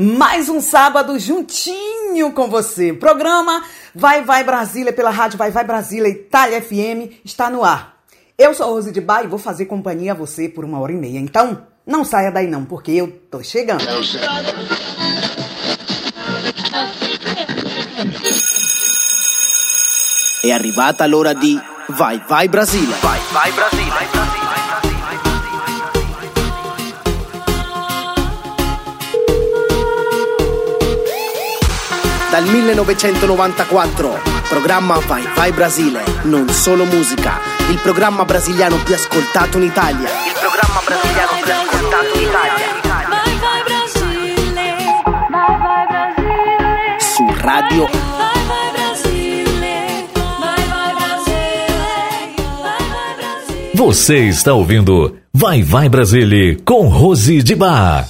Mais um sábado juntinho com você. Programa Vai Vai Brasília pela rádio Vai Vai Brasília Itália FM está no ar. Eu sou Rose de Bar e vou fazer companhia a você por uma hora e meia. Então, não saia daí não, porque eu tô chegando. È arrivata l'ora di Vai Vai Brasile. Vai Vai Brasile. Dal 1994, programma Vai Vai Brasile, non solo musica, il programma brasiliano più ascoltato in Italia. Il programma brasiliano più ascoltato in Italia. Vai Vai Brasile, Vai Vai Brasile. Su Radio Vai Vai Brasile, Vai Vai Brasile, Vai Vai Brasile. Você está ouvindo Vai Vai Brasile com Rose de Bar.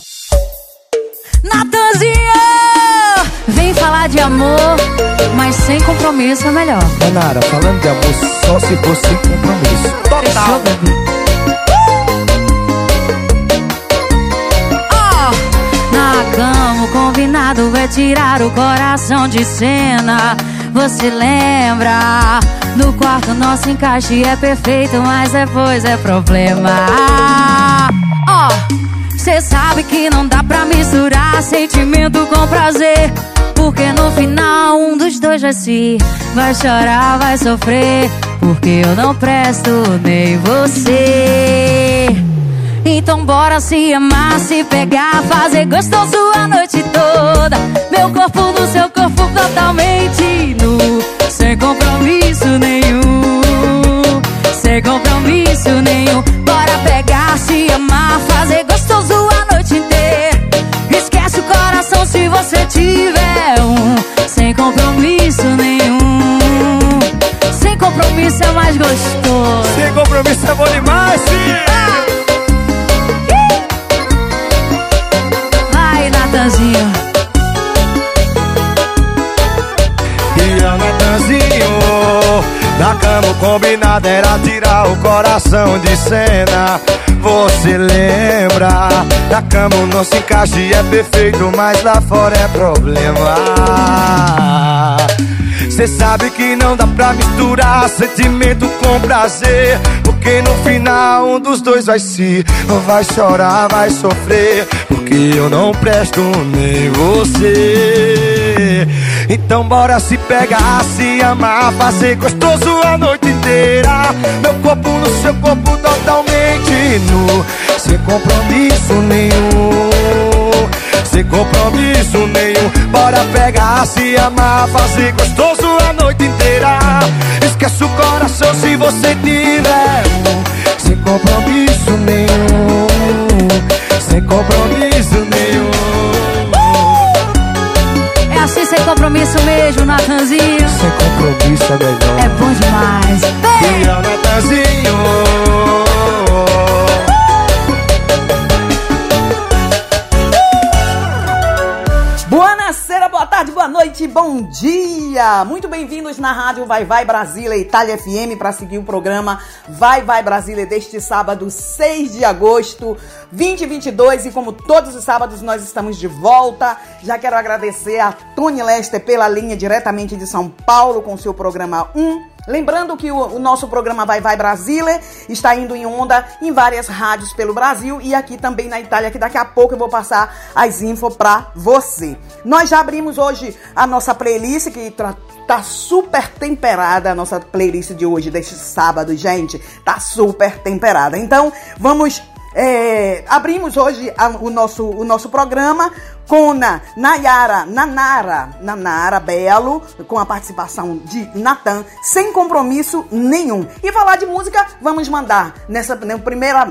Natanzinha! Falar de amor, mas sem compromisso é melhor. Manara, falando de amor só se for sem compromisso. Total. Oh, na cama, o combinado é tirar o coração de cena. Você lembra? No quarto nosso encaixe é perfeito, mas depois é problema. Ó, oh, cê sabe que não dá pra misturar sentimento com prazer. Porque no final um dos dois vai se Vai chorar, vai sofrer. Porque eu não presto nem você. Então bora se amar, se pegar Fazer gostoso a noite toda. Meu corpo no seu corpo totalmente nu. Sem compromisso nenhum. Sem compromisso nenhum. Bora pegar, se amar Fazer gostoso compromisso é mais gostoso. Sem compromisso é bom demais, sim. Ah. Vai, Natanzinho. E a Natanzinho. Na cama combinado era tirar o coração de cena. Você lembra? Da cama o nosso encaixe é perfeito Mas lá fora é problema Cê sabe que não dá pra misturar sentimento com prazer Porque no final um dos dois vai se Vai chorar, vai sofrer Porque eu não presto nem você. Então bora se pegar, se amar Fazer gostoso a noite inteira. Meu corpo no seu corpo totalmente nu Sem compromisso nenhum sem compromisso nenhum. Bora pegar, se amar, fazer gostoso a noite inteira. Esquece o coração se você tiver um. Sem compromisso nenhum. Sem compromisso nenhum. É assim sem compromisso mesmo, Natanzinho. Sem compromisso é melhor. É bom demais. Vem! E é o Natanzinho bom dia! Muito bem-vindos na Rádio Vai Vai Brasília, Itália FM, para seguir o programa Vai Vai Brasília deste sábado, 6 de agosto 2022. E como todos os sábados, nós estamos de volta. Já quero agradecer a Tony Lester pela linha diretamente de São Paulo com seu programa 1 Lembrando que o, o, nosso programa Vai Vai Brasília está indo em onda em várias rádios pelo Brasil e aqui também na Itália, que daqui a pouco eu vou passar as info para você. Nós já abrimos hoje a nossa playlist que tá super temperada a nossa playlist de hoje, deste sábado, gente. Tá super temperada. Então, vamos é, abrimos hoje a, o, nosso, o nosso programa com na, Nayara, Nanara, Nanara Belo, com a participação de Natan, sem compromisso nenhum. E falar de música, vamos mandar nessa, no, primeira,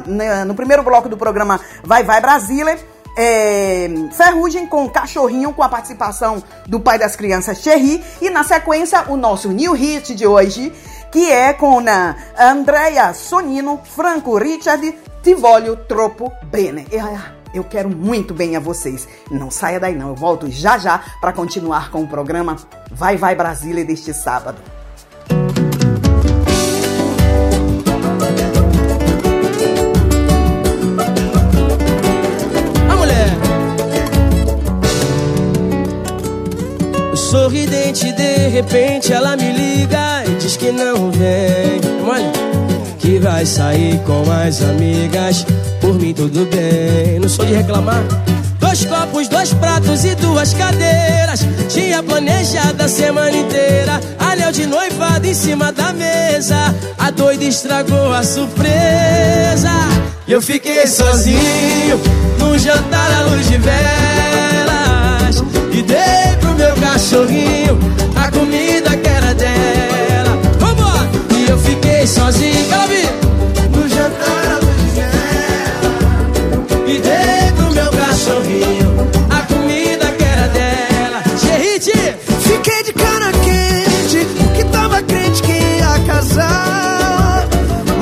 no primeiro bloco do programa Vai Vai Brasília. É, Ferrugem com Cachorrinho, com a participação do pai das crianças, Cherry. E na sequência, o nosso new hit de hoje, que é com a Andrea Sonino, Franco Richard, Ti voglio troppo bene. Eu quero muito bem a vocês. Não saia daí não, eu volto já já para continuar com o programa Vai Vai Brasília deste sábado. sorridente, de repente ela me liga e diz que não vem. Olha, que vai sair com as amigas. Por mim tudo bem, não sou de reclamar. Dois copos, dois pratos e duas cadeiras. Tinha planejado a semana inteira. Anel de noivado em cima da mesa. A doida estragou a surpresa. Eu fiquei sozinho num jantar à luz de velas. E dei pro meu cachorrinho a comida que era dela. Vambora! E eu fiquei sozinho,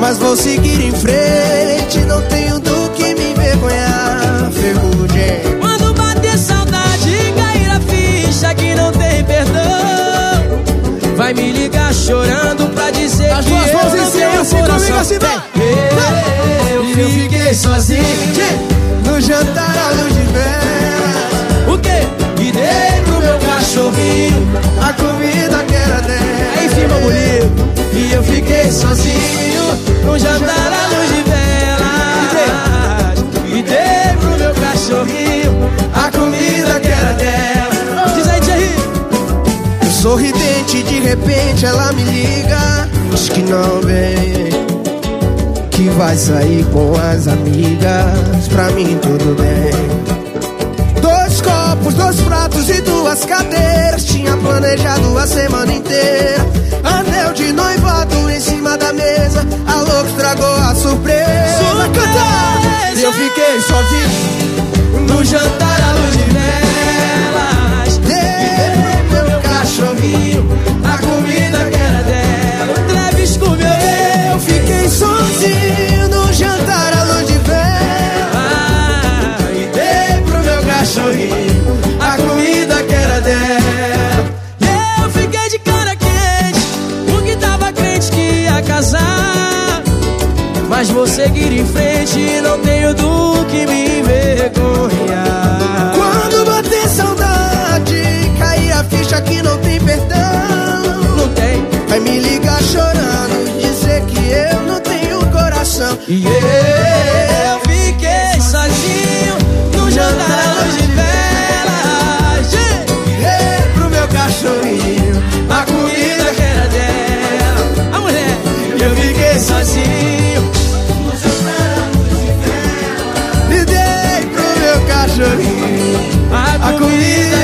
Mas vou seguir em frente, não tenho do que me envergonhar. Ferrugem. Quando bater saudade cair a ficha que não tem perdão Vai me ligar chorando pra dizer As que duas eu mãos em não cima, tenho assim comigo, assim, vai. Eu eu fiquei sozinho no jantar à luz de velas. O quê? E dei pro meu cachorrinho A comida que era dela. Aí firma bonito eu fiquei sozinho No jantar à luz de velas E dei pro meu cachorrinho A comida que era dela Diz aí, Thierry Sorridente, de repente ela me liga. Diz que não vem. Que vai sair com as amigas. Pra mim tudo bem. Dois copos, dois pratos e duas cadeiras. Tinha planejado a semana inteira. Anel noivado em cima da mesa. A louca estragou a surpresa. Surpresa! E eu fiquei sozinho No jantar à luz de velas que me envergonhar. Quando bater saudade, cair a ficha que não tem perdão. Não tem, Vai me ligar chorando, dizer que eu não tenho coração. e eu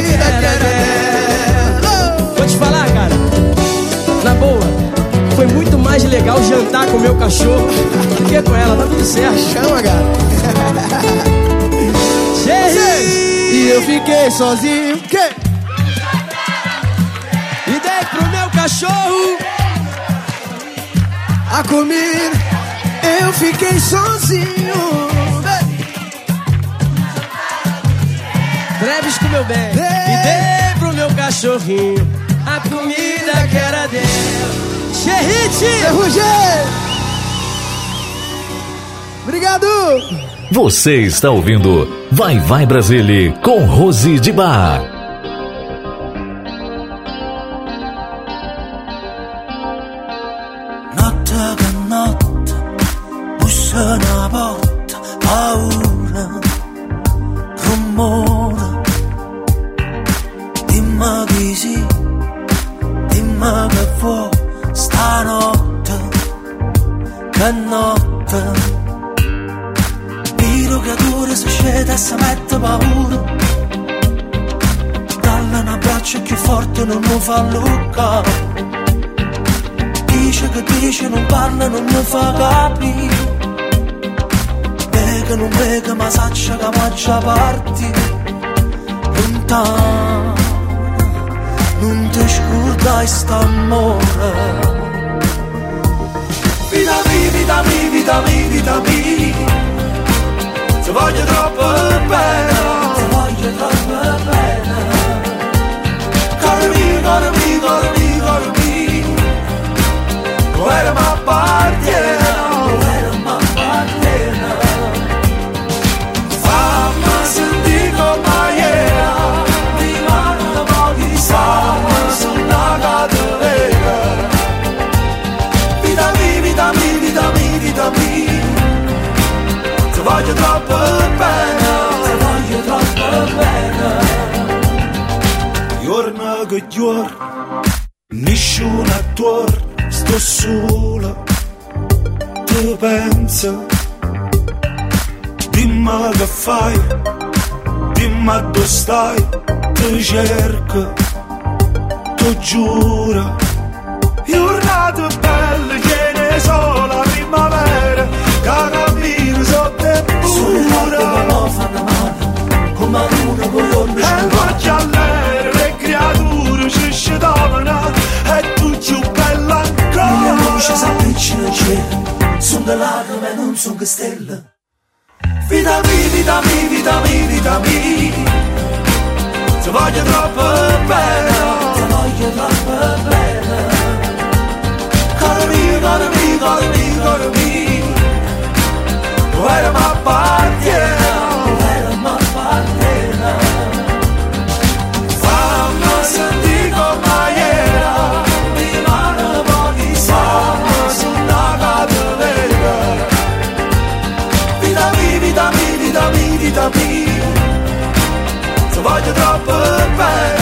que era dela. Vou te falar, cara, na boa, foi muito mais legal jantar com o meu cachorro do que com ela, tá tudo certo. Chama, gato. Cheio! E eu fiquei sozinho. Que? E dei pro meu cachorro, A comida, eu fiquei sozinho. Comeu bem. E dei pro meu cachorrinho a comida que era dela. Xerrite! Obrigado! Você está ouvindo Vai Vai Brasília com Rose de Bar. Vita mia, vita mia, vita mia Ti voglio troppo bene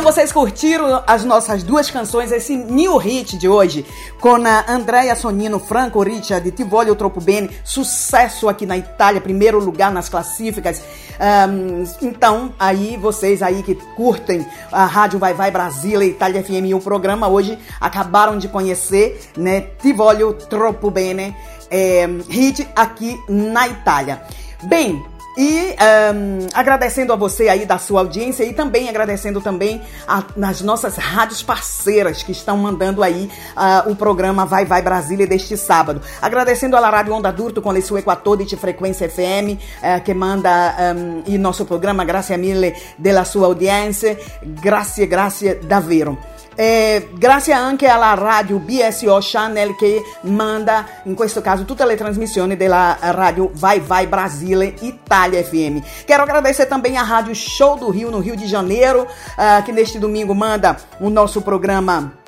Então vocês curtiram as nossas duas canções, esse new hit de hoje, com a Andrea Sonino, Franco Riccia, de Ti Voglio Troppo Bene, sucesso aqui na Itália, primeiro lugar nas classificas. Ahn, então, aí vocês aí que curtem a Rádio Vai Vai Brasília, Itália FM e o programa hoje acabaram de conhecer, né, Ti Voglio Troppo Bene, é, hit aqui na Itália. Bem, e ahn, agradecendo a você aí da sua audiência e também agradecendo também a- nas nossas rádios parceiras que estão mandando aí ah, o programa Vai Vai Brasília deste sábado. Agradecendo a Rádio Onda Durto com sua Equator de Frequência FM eh, que manda ahn, e nosso programa Grazie mille della sua audiência. Grazie, grazie davvero. Eh, grazie anche alla radio BSO Channel che manda, in questo caso, tutte le trasmissioni della radio Vai Vai Brasile Itália FM. Quero agradecer também à Rádio Show do Rio, no Rio de Janeiro, ah, que neste domingo manda o nosso programa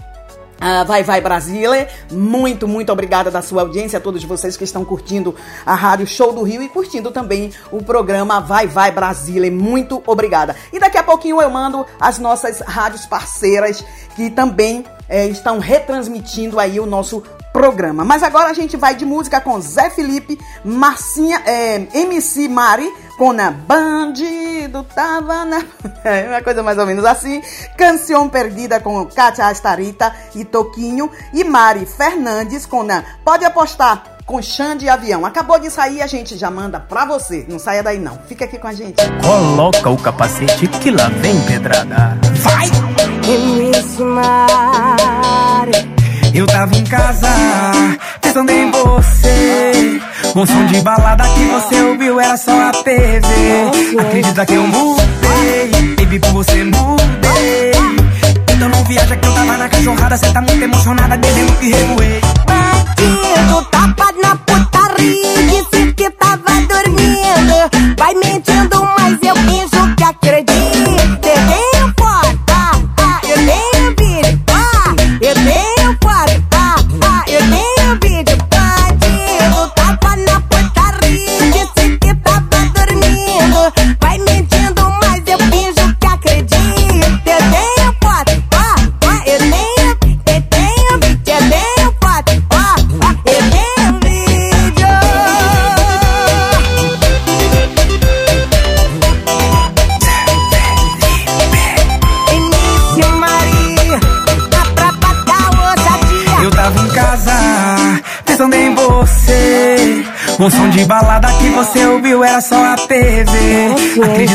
ah, vai, vai Brasília. Muito, muito obrigada da sua audiência, a todos vocês que estão curtindo a Rádio Show do Rio e curtindo também o programa Vai, vai Brasília. Muito obrigada. E daqui a pouquinho eu mando as nossas rádios parceiras que também eh, estão retransmitindo aí o nosso programa. Mas agora a gente vai de música com Zé Felipe, Marcinha, eh, MC Mari, com a Bandido Tava na. É uma coisa mais ou menos assim. Canção Perdida com Kátia Astarita e Toquinho. E Mari Fernandes com a Pode Apostar com Xande e Avião. Acabou de sair, a gente já manda pra você. Não saia daí não. Fica aqui com a gente. Coloca o capacete que lá vem pedrada. Vai! Eu tava em casa, pensando em você. Um som de balada que você ouviu era só a TV. Acredita que eu mudei, baby, por você mudei. Então não viaja que eu tava na cachorrada, cê tá muito emocionada, bebendo que revoei. Bandido, tapa na putaria,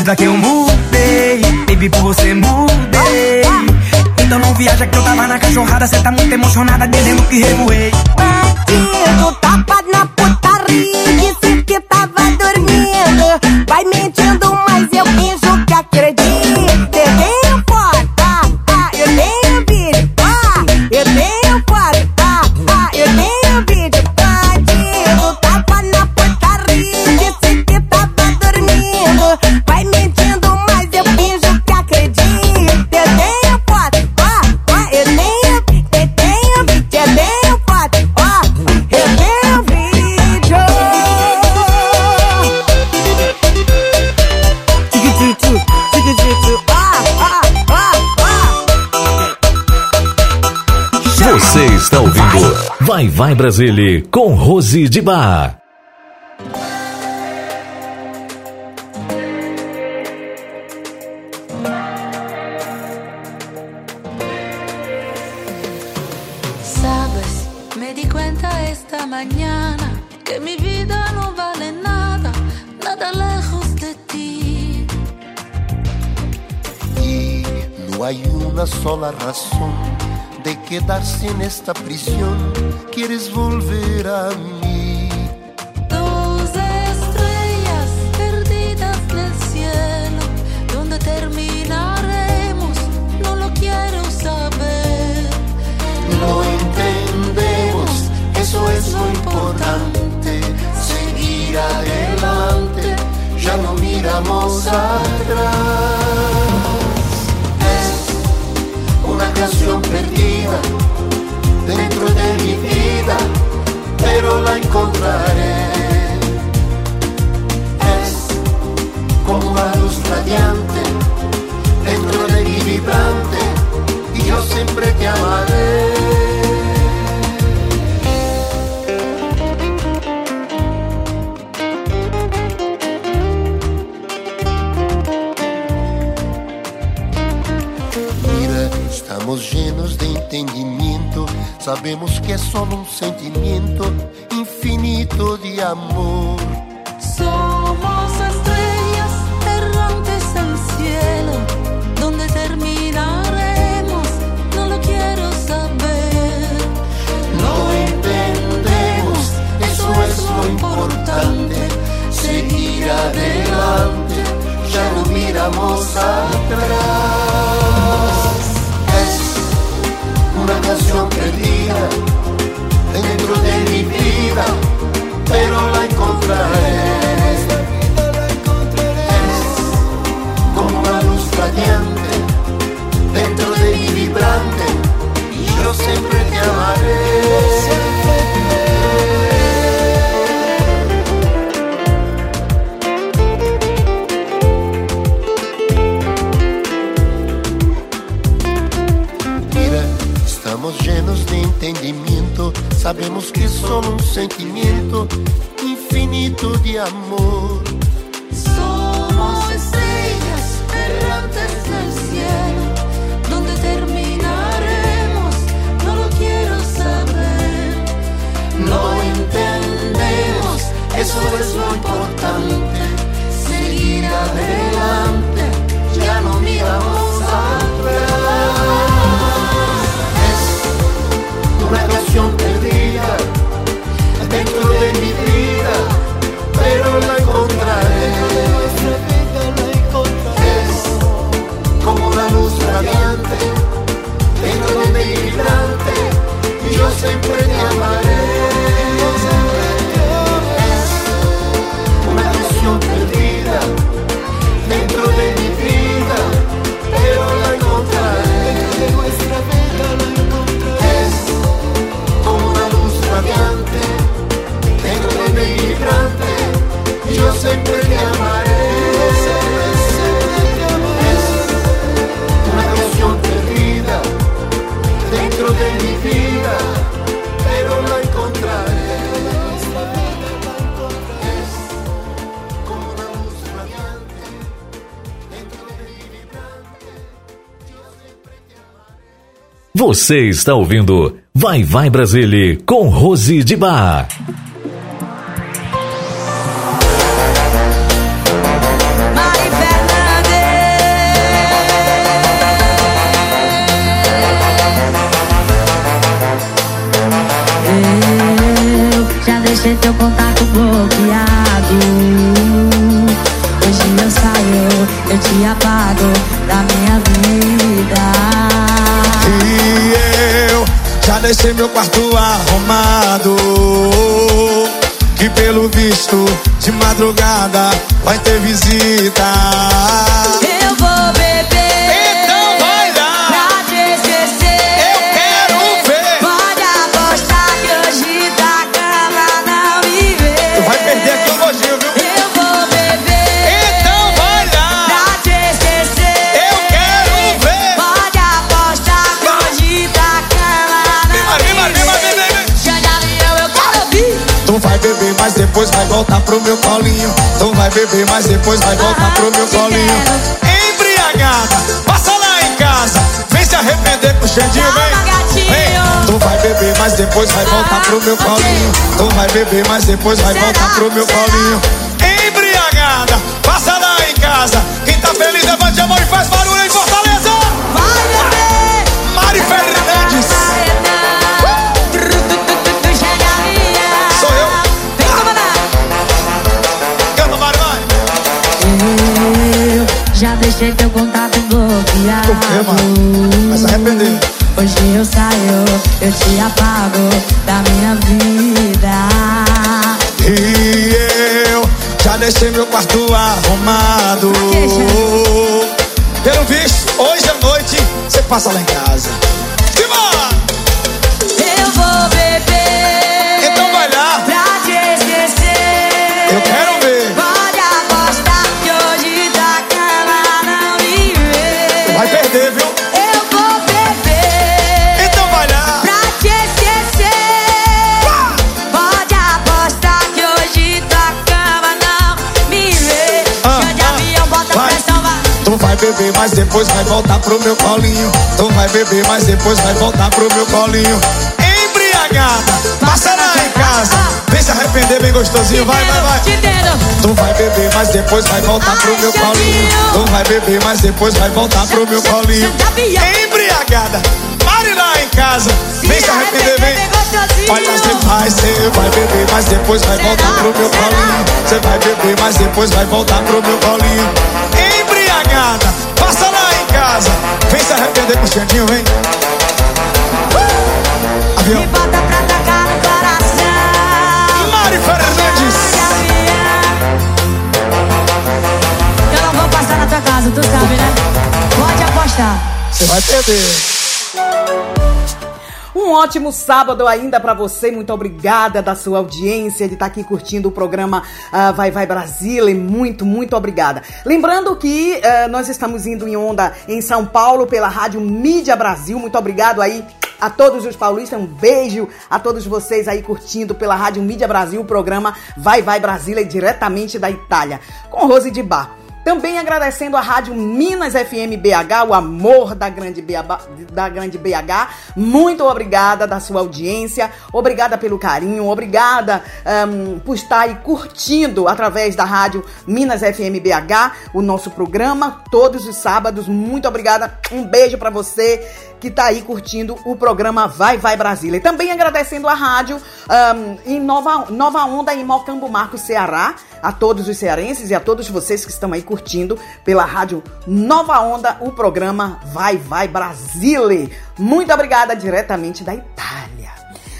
Acredita que eu mudei, baby, por você mudei. Então não viaja que eu tava na cachorrada, cê tá muito emocionada, dizendo que revoei. Bandido, tapa na Vai Vai Brasília com Rose de Bar. Sabes, me di conta esta manhã que minha vida não vale nada, nada lejos de ti. e não há uma sola razão de quedar-se nesta prisão. Sabemos que é só um sentimento infinito de amor. Thank you. Você está ouvindo Vai Vai Brasília com Rose de Bar. Já deixei teu contato bloqueado. Hoje eu saio, eu te apago da minha vida. E eu já deixei meu quarto arrumado. Que pelo visto, de madrugada vai ter visita. Depois vai voltar pro meu colinho. Tu vai beber, mas depois vai voltar pro meu colinho. Embriagada, passa lá em casa. Vem se arrepender com o Xandinho, vem. Vem. Tu vai beber, mas depois vai voltar pro meu colinho. Tu vai beber, mas depois vai voltar pro meu colinho. Embriagada, passa lá em casa. Quem tá feliz, levante a mão e faz barulho em Fortaleza. Vai, bebê! Mari Fernandes. Deixei teu contato bloqueado. Por mano? Vai se arrepender. Hoje eu saio, eu te apago da minha vida. E eu já deixei meu quarto arrumado. Pelo visto, hoje à noite você passa lá em casa. Beber, mas depois vai voltar pro meu colinho. Tu vai beber, mas depois vai voltar pro meu colinho. Embriagada, passa lá em casa. Vem se arrepender bem gostosinho, vai, vai, vai. Tu vai beber, mas depois vai voltar pro meu colinho. Tu vai beber, mas depois vai voltar pro meu colinho. Embriagada, pare lá em casa. Vem se arrepender, vem. Olha, você vai, você vai beber, mas depois vai voltar pro meu colinho. Você vai beber, mas depois vai voltar pro meu colinho. Com o Xandinho, vem. Avião. Me bota pra tacar no coração. Mari Fernandes. Eu não vou passar na tua casa, tu sabe, né? Pode apostar. Você vai perder. Um ótimo sábado ainda para você. Muito obrigada da sua audiência de estar aqui curtindo o programa ah, Vai Vai Brasília. Muito, muito obrigada. Lembrando que ah, nós estamos indo em onda em São Paulo pela Rádio Mídia Brasil. Muito obrigado aí a todos os paulistas. Um beijo a todos vocês aí curtindo pela Rádio Mídia Brasil o programa Vai Vai Brasília diretamente da Itália com Rose de Bar. Também agradecendo a Rádio Minas FM BH, o amor da grande, BH, da grande BH. Muito obrigada da sua audiência, obrigada pelo carinho, obrigada um, por estar aí curtindo através da Rádio Minas FM BH o nosso programa todos os sábados. Muito obrigada, um beijo para você que tá aí curtindo o programa Vai Vai Brasília. E também agradecendo a rádio um, em Nova, Nova Onda em Mocambo Marco, Ceará, a todos os cearenses e a todos vocês que estão aí curtindo pela rádio Nova Onda o programa Vai Vai Brasília. Muito obrigada diretamente da Itália.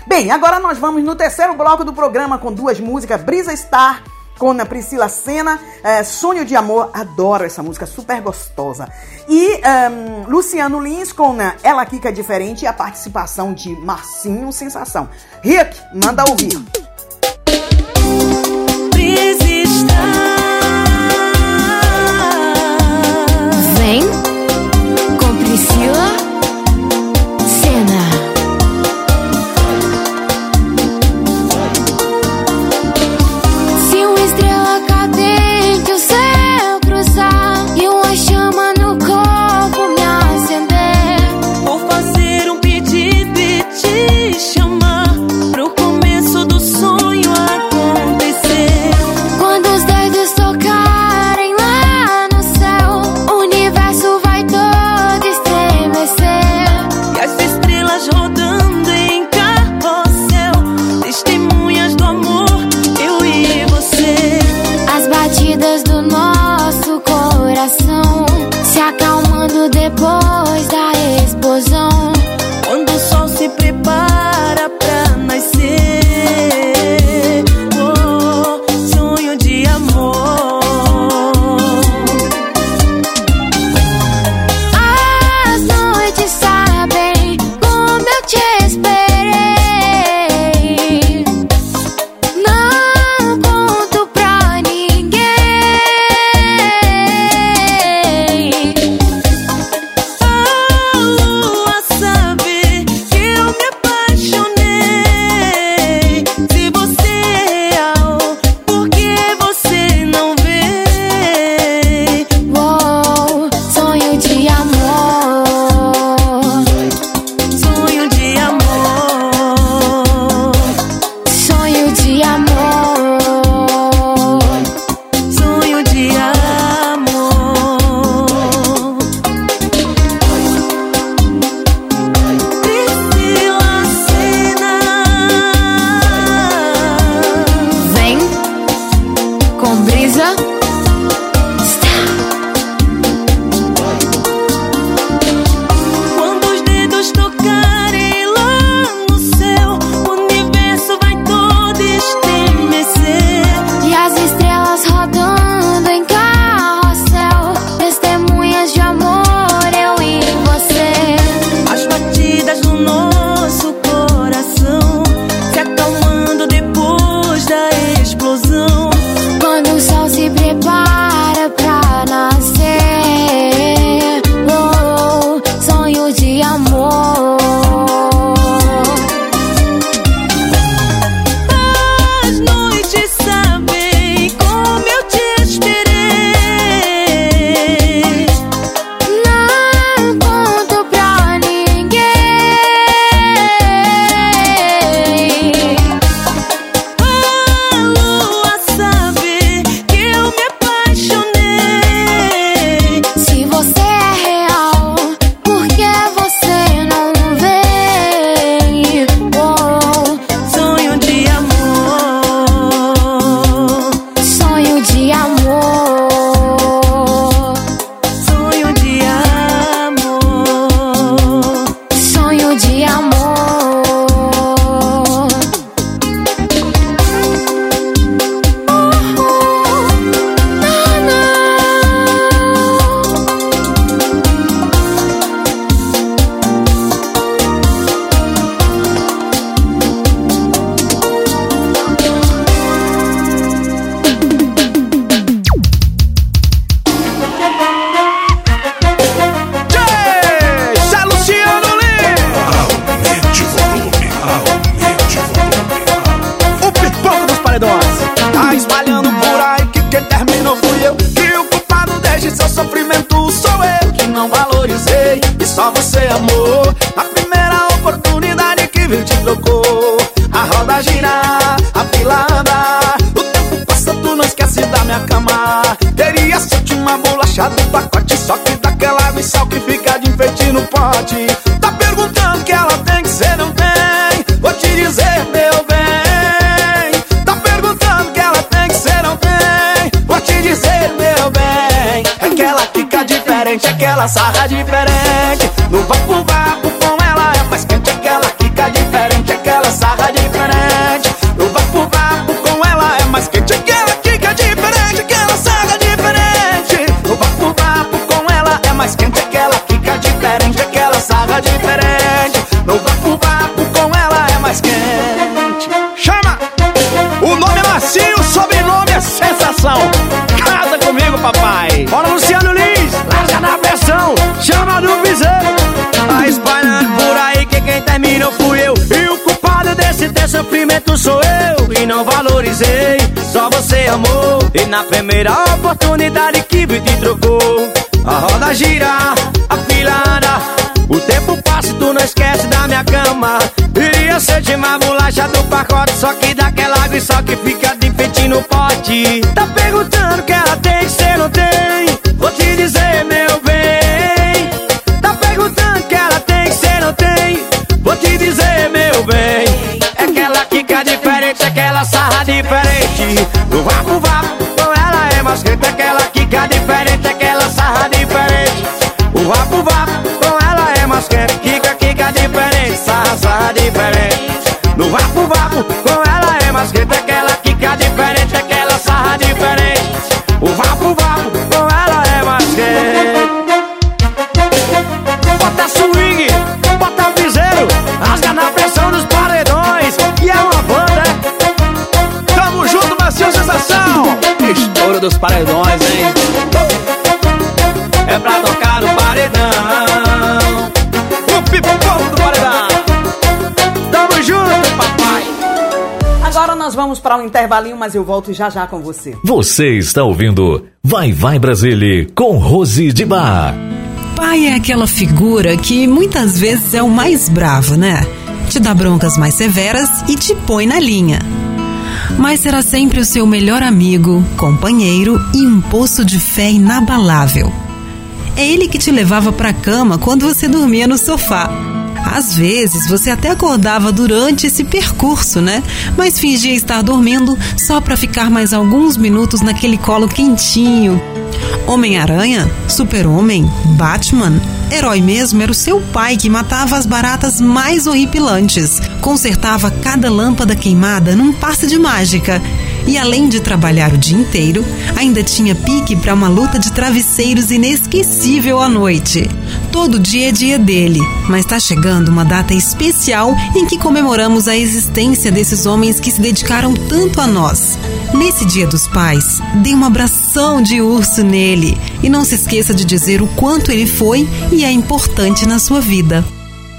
Bem, agora nós vamos no terceiro bloco do programa com duas músicas, Brisa Star com a Priscila Senna, é, Sonho de Amor, adoro essa música, super gostosa. E um, Luciano Lins com Ela Kika Diferente e a participação de Marcinho Sensação. Rick, manda ouvir. Vem só você amor. Na primeira oportunidade que viu te trocou. A roda gira, a fila anda. O tempo passa, tu não esquece da minha cama. Teria sorte uma bolacha do pacote Só que daquela missal que fica de enfeite no pote. Tá perguntando que ela tem que ser, não tem. Vou te dizer, meu bem. Tá perguntando que ela tem que ser, não tem. Vou te dizer, meu bem. É que ela fica diferente, é que ela sarra de na primeira oportunidade que vi te trocou. A roda gira, a fila anda. O tempo passa e tu não esquece da minha cama. Iria ser de uma bolacha do pacote, só que daquela água e só que fica de enfeite no pote. Tá perguntando que ela tem que ser, não tem? Vou te dizer, meu bem. Tá perguntando que ela tem que ser, não tem? Vou te dizer, meu bem. É que ela fica diferente, é que ela sarra diferente. No vapo vapo, vamos para um intervalinho, mas eu volto já já com você. Você está ouvindo Vai Vai Brasília com Rose de Bar. Pai é aquela figura que muitas vezes é o mais bravo, né? Te dá broncas mais severas e te põe na linha. Mas será sempre o seu melhor amigo, companheiro e um poço de fé inabalável. É ele que te levava para a cama quando você dormia no sofá. Às vezes você até acordava durante esse percurso, né? Mas fingia estar dormindo só para ficar mais alguns minutos naquele colo quentinho. Homem-Aranha, Super-Homem, Batman, herói mesmo era o seu pai que matava as baratas mais horripilantes, consertava cada lâmpada queimada num passe de mágica. E além de trabalhar o dia inteiro, ainda tinha pique para uma luta de travesseiros inesquecível à noite. Todo dia é dia dele, mas está chegando uma data especial em que comemoramos a existência desses homens que se dedicaram tanto a nós. Nesse Dia dos Pais, dê um abração de urso nele e não se esqueça de dizer o quanto ele foi e é importante na sua vida.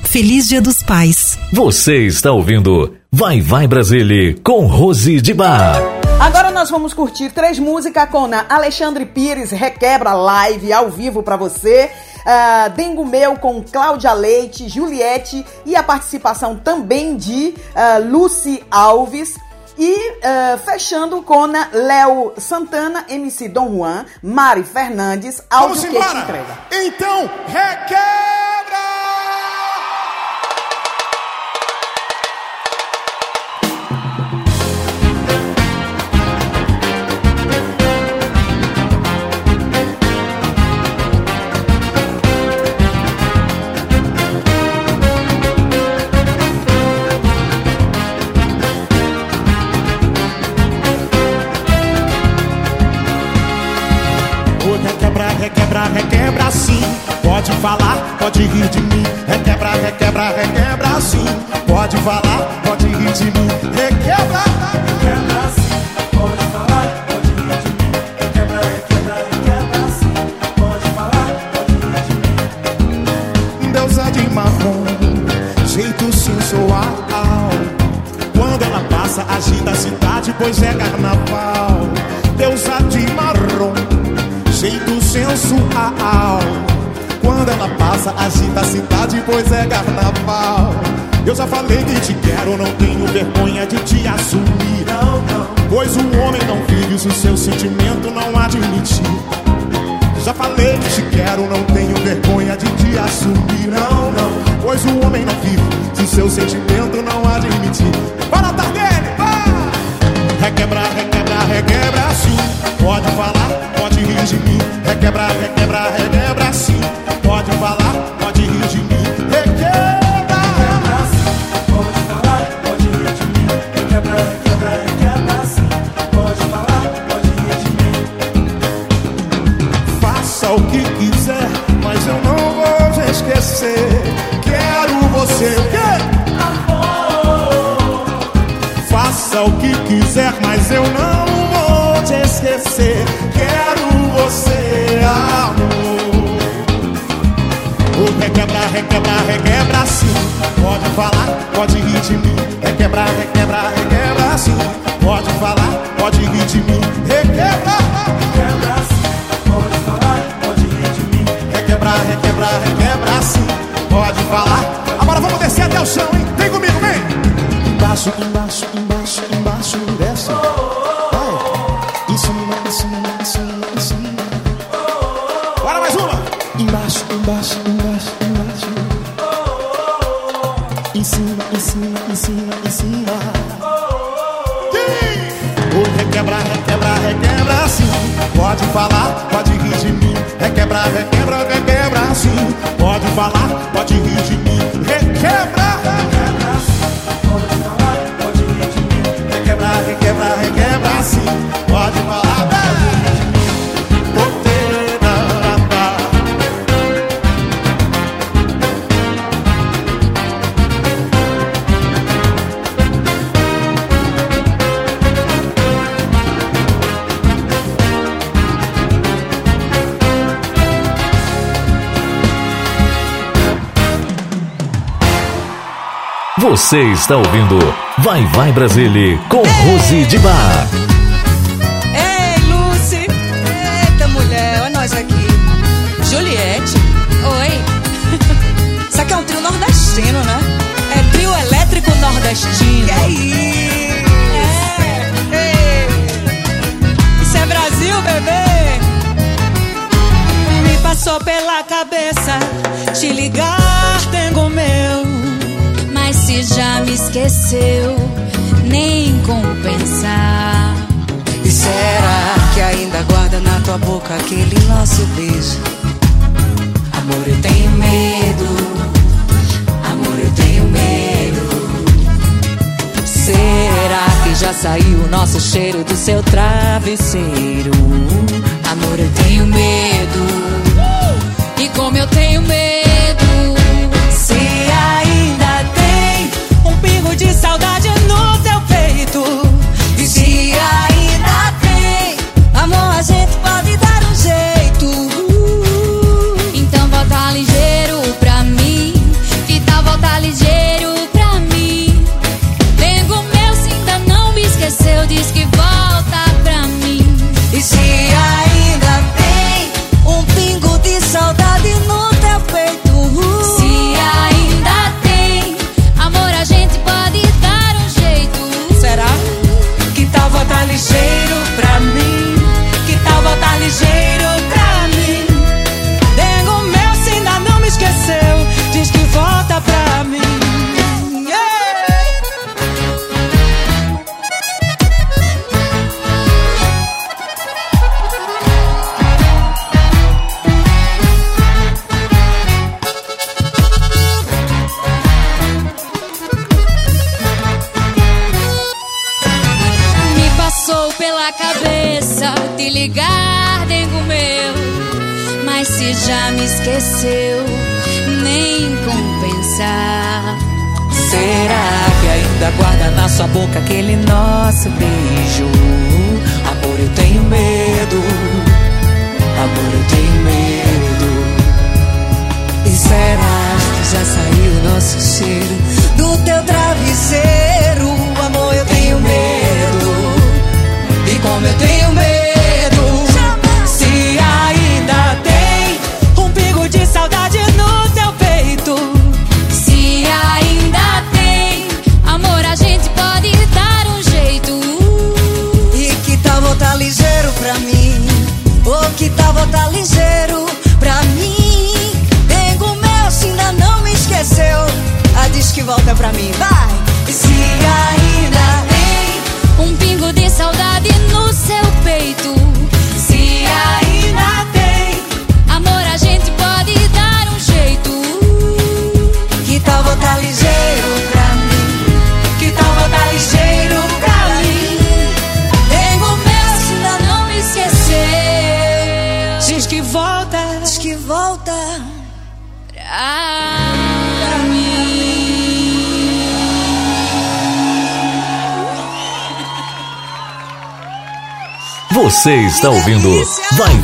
Feliz Dia dos Pais. Você está ouvindo Vai Vai Brasília com Rose de Bar. Agora nós vamos curtir três músicas com a Alexandre Pires, Requebra Live ao vivo para você. Uh, Dengo Meu com Cláudia Leite, Juliette e a participação também de uh, Lucy Alves. E uh, fechando com Léo Santana, MC Dom Juan, Mari Fernandes, áudio que te entrega. Então, requebra! Pode falar, pode rir de mim. Requebra, requebra, requebra sim. Pode falar, pode rir de mim. Requebra, requebra sim. Pode falar, pode rir de mim. Requebra, requebra, requebra sim. Pode falar, pode rir de mim. Deusa de marrom, jeito sensual. Quando ela passa, agita a cidade, pois é carnaval. Deusa de marrom jeito sensual. Quando ela passa, agita a cidade, pois é carnaval. Eu já falei que te quero, não tenho vergonha de te assumir. Não, não. Pois o homem não vive se o seu sentimento não admitir. Já falei que te quero, não tenho vergonha de te assumir. Não, não. Pois o homem não vive se o seu sentimento não admitir. Para, Tardelli, vai! Requebra, requebra, requebra sim. Pode falar, pode rir de mim. Requebra, requebra, requebra sim. Esquecer. Quero você, amor. O requebra, requebra, requebra sim. Pode falar, pode rir de mim. Requebra, requebra, requebra sim. Pode falar, pode rir de mim. Requebra, requebra sim. Pode falar, pode rir de mim. Requebra, requebra, requebra sim. Pode falar. Agora vamos descer até o chão, hein? Vem comigo, vem. Embaixo, embaixo, embaixo, falar, Você está ouvindo Vai Vai Brasília com Rose de Bar. Ei, Lucy! Eita, mulher, olha nós aqui. Juliette. Oi. Isso aqui é um trio nordestino, né? É trio elétrico nordestino. Que é isso? É. Ei. Isso é Brasil, bebê! Me passou pela cabeça te ligar, se já me esqueceu, nem compensar. E será que ainda guarda na tua boca aquele nosso beijo? Amor, eu tenho medo. Amor, eu tenho medo. Será que já saiu o nosso cheiro do seu travesseiro? Amor, eu tenho medo. E como eu tenho medo.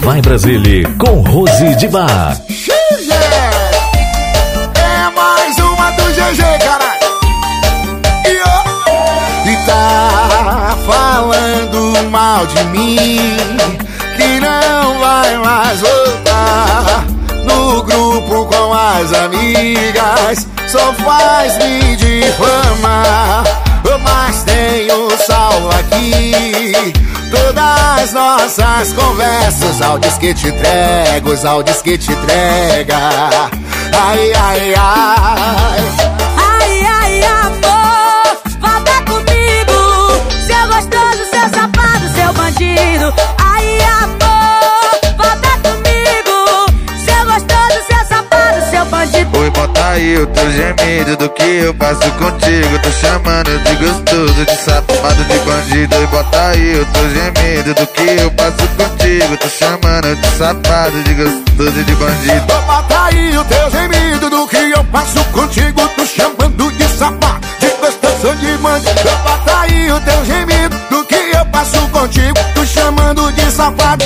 Vai Brasília com Rose de Bar. É mais uma do GG, caralho. E, e tá falando mal de mim, que não vai mais voltar no grupo com as amigas, só faz me difamar. Mas tenho salvo aqui as conversas, áudios que te entrego, os áudios que te entrega. Ai, ai. Ai, Aí o teu gemido do que eu passo contigo. Tô chamando de gostoso, de safado, de bandido. Oi, bota aí o teu gemido do que eu passo contigo. Tô chamando de safado, de gostoso, de bandido. Bota aí o teu gemido do que eu passo contigo, tô chamando de safado, de gostoso de bandido. Bota aí o teu gemido do que eu passo contigo, tô chamando de safado,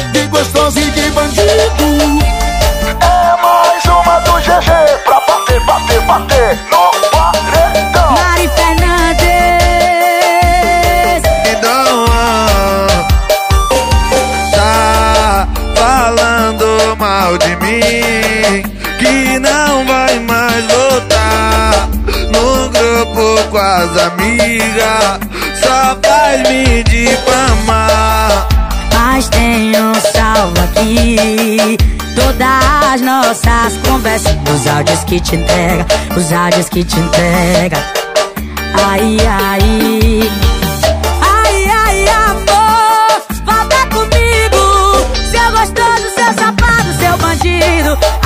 com as amigas, só faz me difamar. Mas tenho salvo aqui todas as nossas conversas. Os áudios que te entrega, os áudios que te entrega. Ai, ai. Ai, ai, amor, volta comigo. Seu gostoso, seu safado, seu bandido.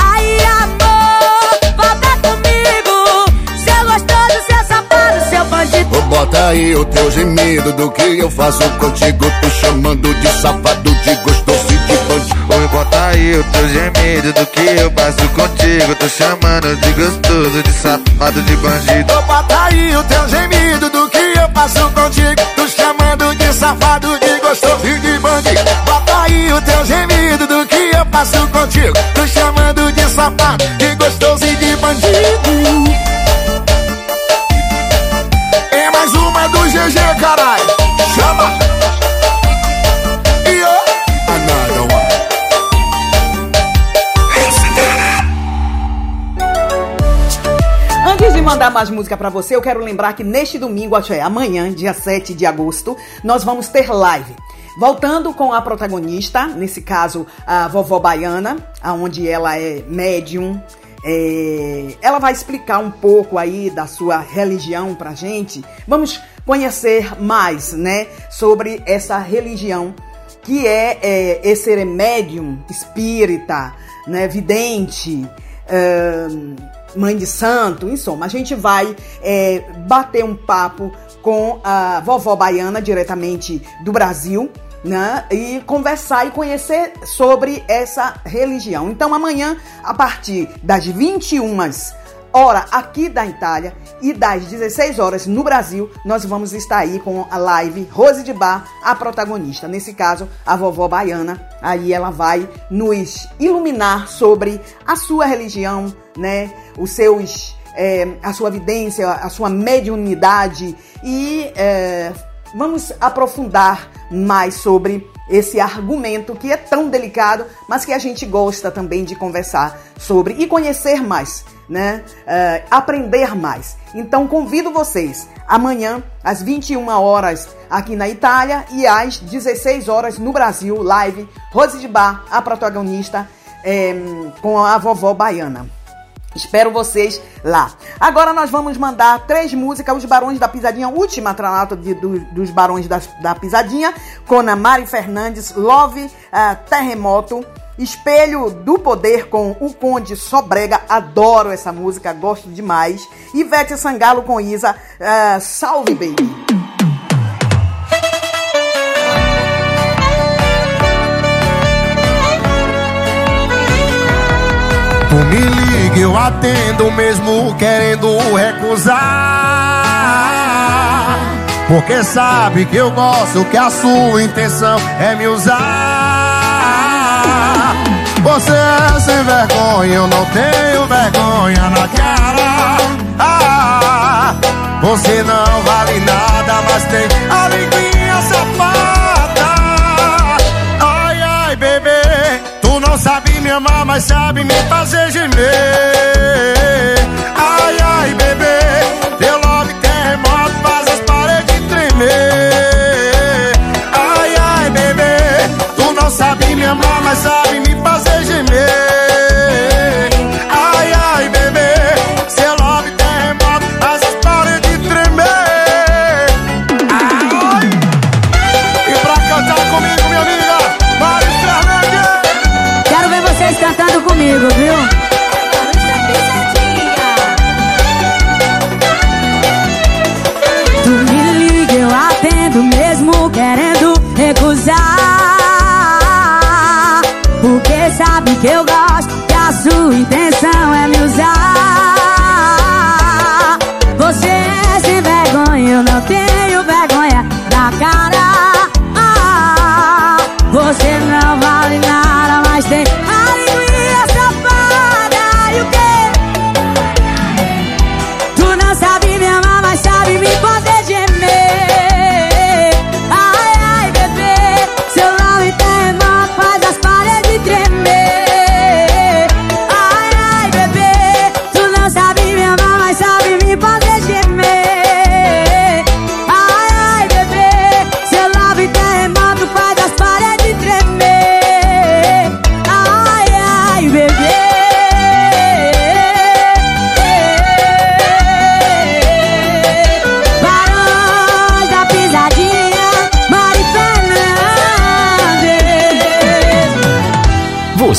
Aí o teu gemido do que eu faço contigo, tô chamando de safado, de gostoso e de bandido. Oi, bota aí o teu gemido do que eu passo contigo. Tô chamando de gostoso, de safado, de bandido. Ô, Bota aí o teu gemido do que eu passo contigo, tô chamando de safado, de gostoso e de bandido. Bota aí o teu gemido do que eu passo contigo, tô chamando de safado, de gostoso e de bandido. Mandar mais música pra você, eu quero lembrar que neste domingo, acho é amanhã, dia 7 de agosto, nós vamos ter live. Voltando com a protagonista, nesse caso a vovó baiana, aonde ela é médium. é, ela vai explicar um pouco aí da sua religião pra gente. Vamos conhecer mais, né, sobre essa religião que é, é esse médium espírita, né, vidente, mãe de santo, em soma. A gente vai é, bater um papo com a vovó baiana, diretamente do Brasil, né? E conversar e conhecer sobre essa religião. Então, amanhã, a partir das 21 hora aqui da Itália e das 16 horas no Brasil, nós vamos estar aí com a live Rose de Bar, a protagonista. Nesse caso, a vovó baiana. Aí ela vai nos iluminar sobre a sua religião, né? Os seus. é, a sua vidência, a sua mediunidade e é, vamos aprofundar mais sobre esse argumento que é tão delicado, mas que a gente gosta também de conversar sobre e conhecer mais, né? É, aprender mais. Então convido vocês amanhã às 21 horas aqui na Itália e às 16 horas no Brasil, live Rose de Bar, a protagonista, é, com a vovó baiana. Espero vocês lá. Agora nós vamos mandar três músicas, os Barões da Pisadinha, última tranata do- dos Barões da, da Pisadinha, com a Mari Fernandes, Love, ah, Terremoto, Espelho do Poder com o Conde Sobrega, adoro essa música, gosto demais. Ivete Sangalo com Isa, ah, Salve Baby. Tu me liga, eu atendo mesmo querendo recusar. Porque sabe que eu gosto, que a sua intenção é me usar. Você é sem vergonha, eu não tenho vergonha na cara. Ah, você não vale nada, mas tem alegria safada. Ai, ai, bebê, tu não sabe me amar, mas sabe me fazer gemer. Cantando comigo, viu? Tu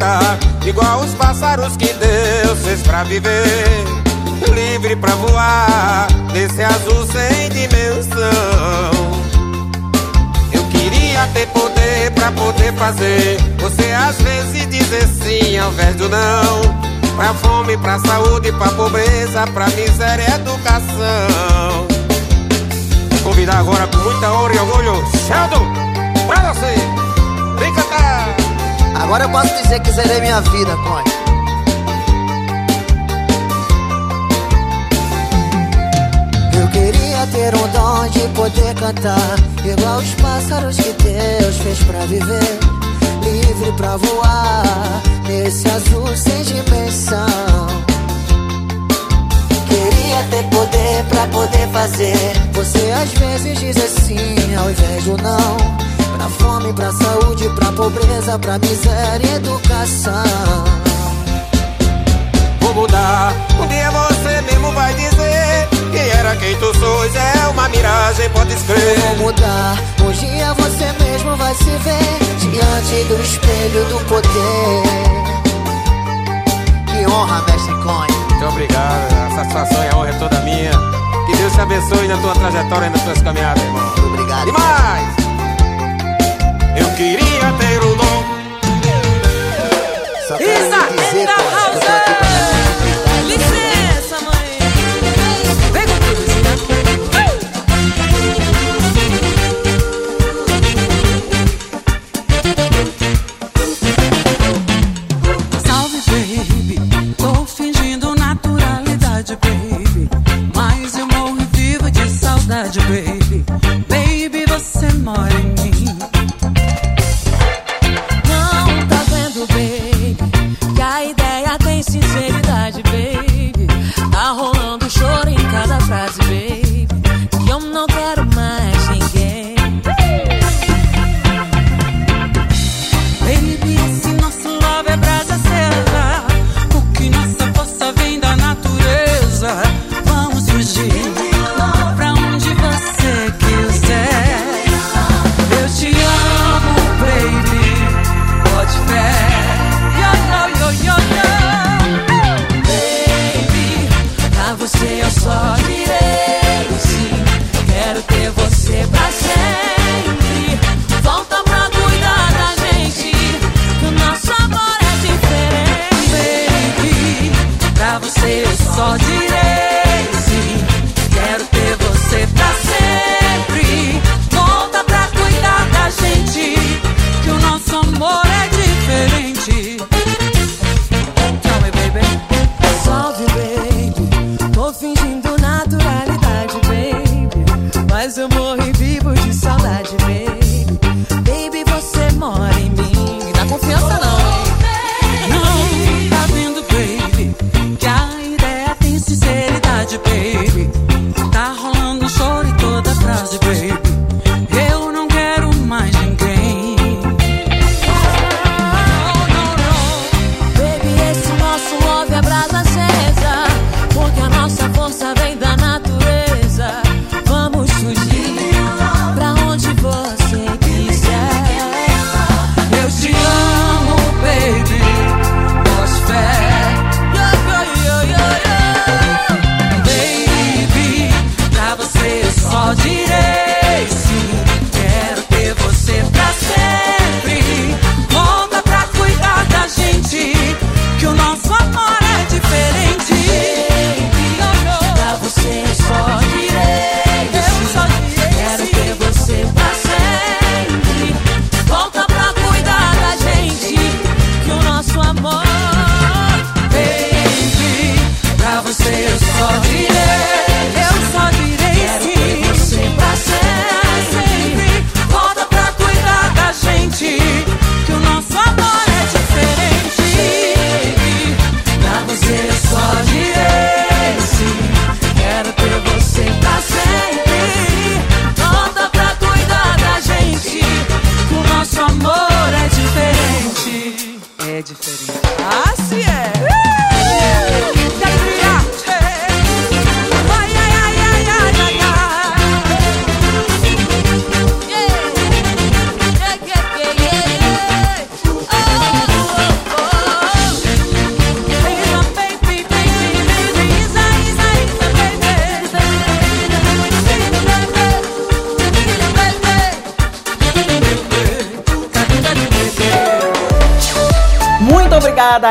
Cantar igual os pássaros que Deus fez pra viver, livre pra voar nesse azul sem dimensão. Eu queria ter poder pra poder fazer você às vezes dizer sim ao invés do não. Pra fome, pra saúde, pra pobreza, pra miséria e educação. Convidar agora com muita honra e orgulho, Sheldon, Agora eu posso dizer que zerei minha vida, Conde. Eu queria ter um dom de poder cantar Igual os pássaros que Deus fez pra viver Livre pra voar Nesse azul sem dimensão Queria ter poder pra poder fazer Você às vezes diz assim ao invés do não fome, pra saúde, pra pobreza, pra miséria e educação. Vou mudar, um dia você mesmo vai dizer Que era quem tu sois, é uma miragem, pode escrever. Vou mudar, um dia você mesmo vai se ver Diante do espelho do poder. Que honra, mestre Cone. Muito obrigado, a satisfação e a honra é toda minha. Que Deus te abençoe na tua trajetória e nas tuas caminhadas, irmão. Muito obrigado. Demais! Eu queria ter o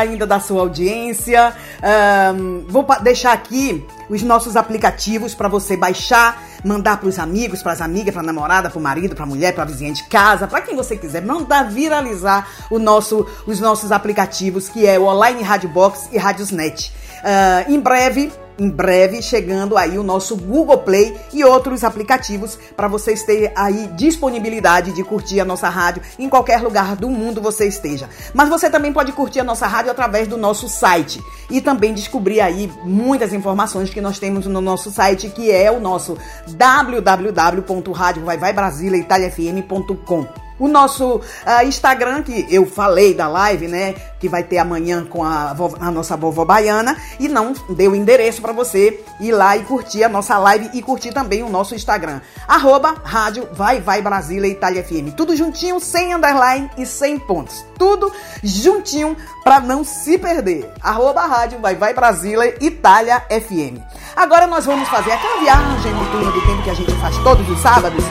ainda da sua audiência. Ahn, vou deixar aqui os nossos aplicativos para você baixar, mandar para os amigos, para as amigas, para namorada, para o marido, para a mulher, para a vizinha de casa, para quem você quiser, mandar viralizar o nosso, os nossos aplicativos, que é o Online Rádio Box e Radiosnet. Ah, em breve, em breve chegando aí o nosso Google Play e outros aplicativos para vocês terem aí disponibilidade de curtir a nossa rádio em qualquer lugar do mundo você esteja. Mas você também pode curtir a nossa rádio através do nosso site e também descobrir aí muitas informações que nós temos no nosso site, que é o nosso www.radiovaivaibrasileitaliafm.com. O nosso ah, Instagram, que eu falei da live, né? Que vai ter amanhã com a, a nossa vovó baiana. E não deu endereço para você ir lá e curtir a nossa live e curtir também o nosso Instagram. Arroba Rádio Vai Vai Brasília Itália FM. Tudo juntinho, sem underline e sem pontos. Tudo juntinho para não se perder. Arroba Rádio Vai Vai Brasília Itália FM. Agora nós vamos fazer aquela viagem no túnel do tempo que a gente faz todos os sábados.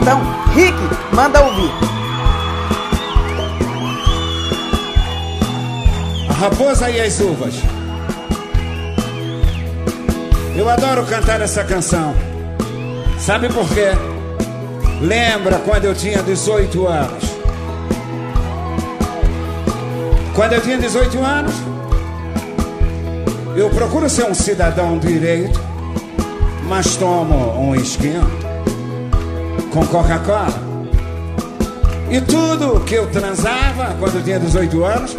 Então, Rick, manda ouvir. A raposa e as uvas. Eu adoro cantar essa canção. Sabe por quê? Lembra quando eu tinha 18 anos? Quando eu tinha 18 anos, eu procuro ser um cidadão direito, mas tomo um esquinho com Coca-Cola. E tudo que eu transava quando eu tinha 18 anos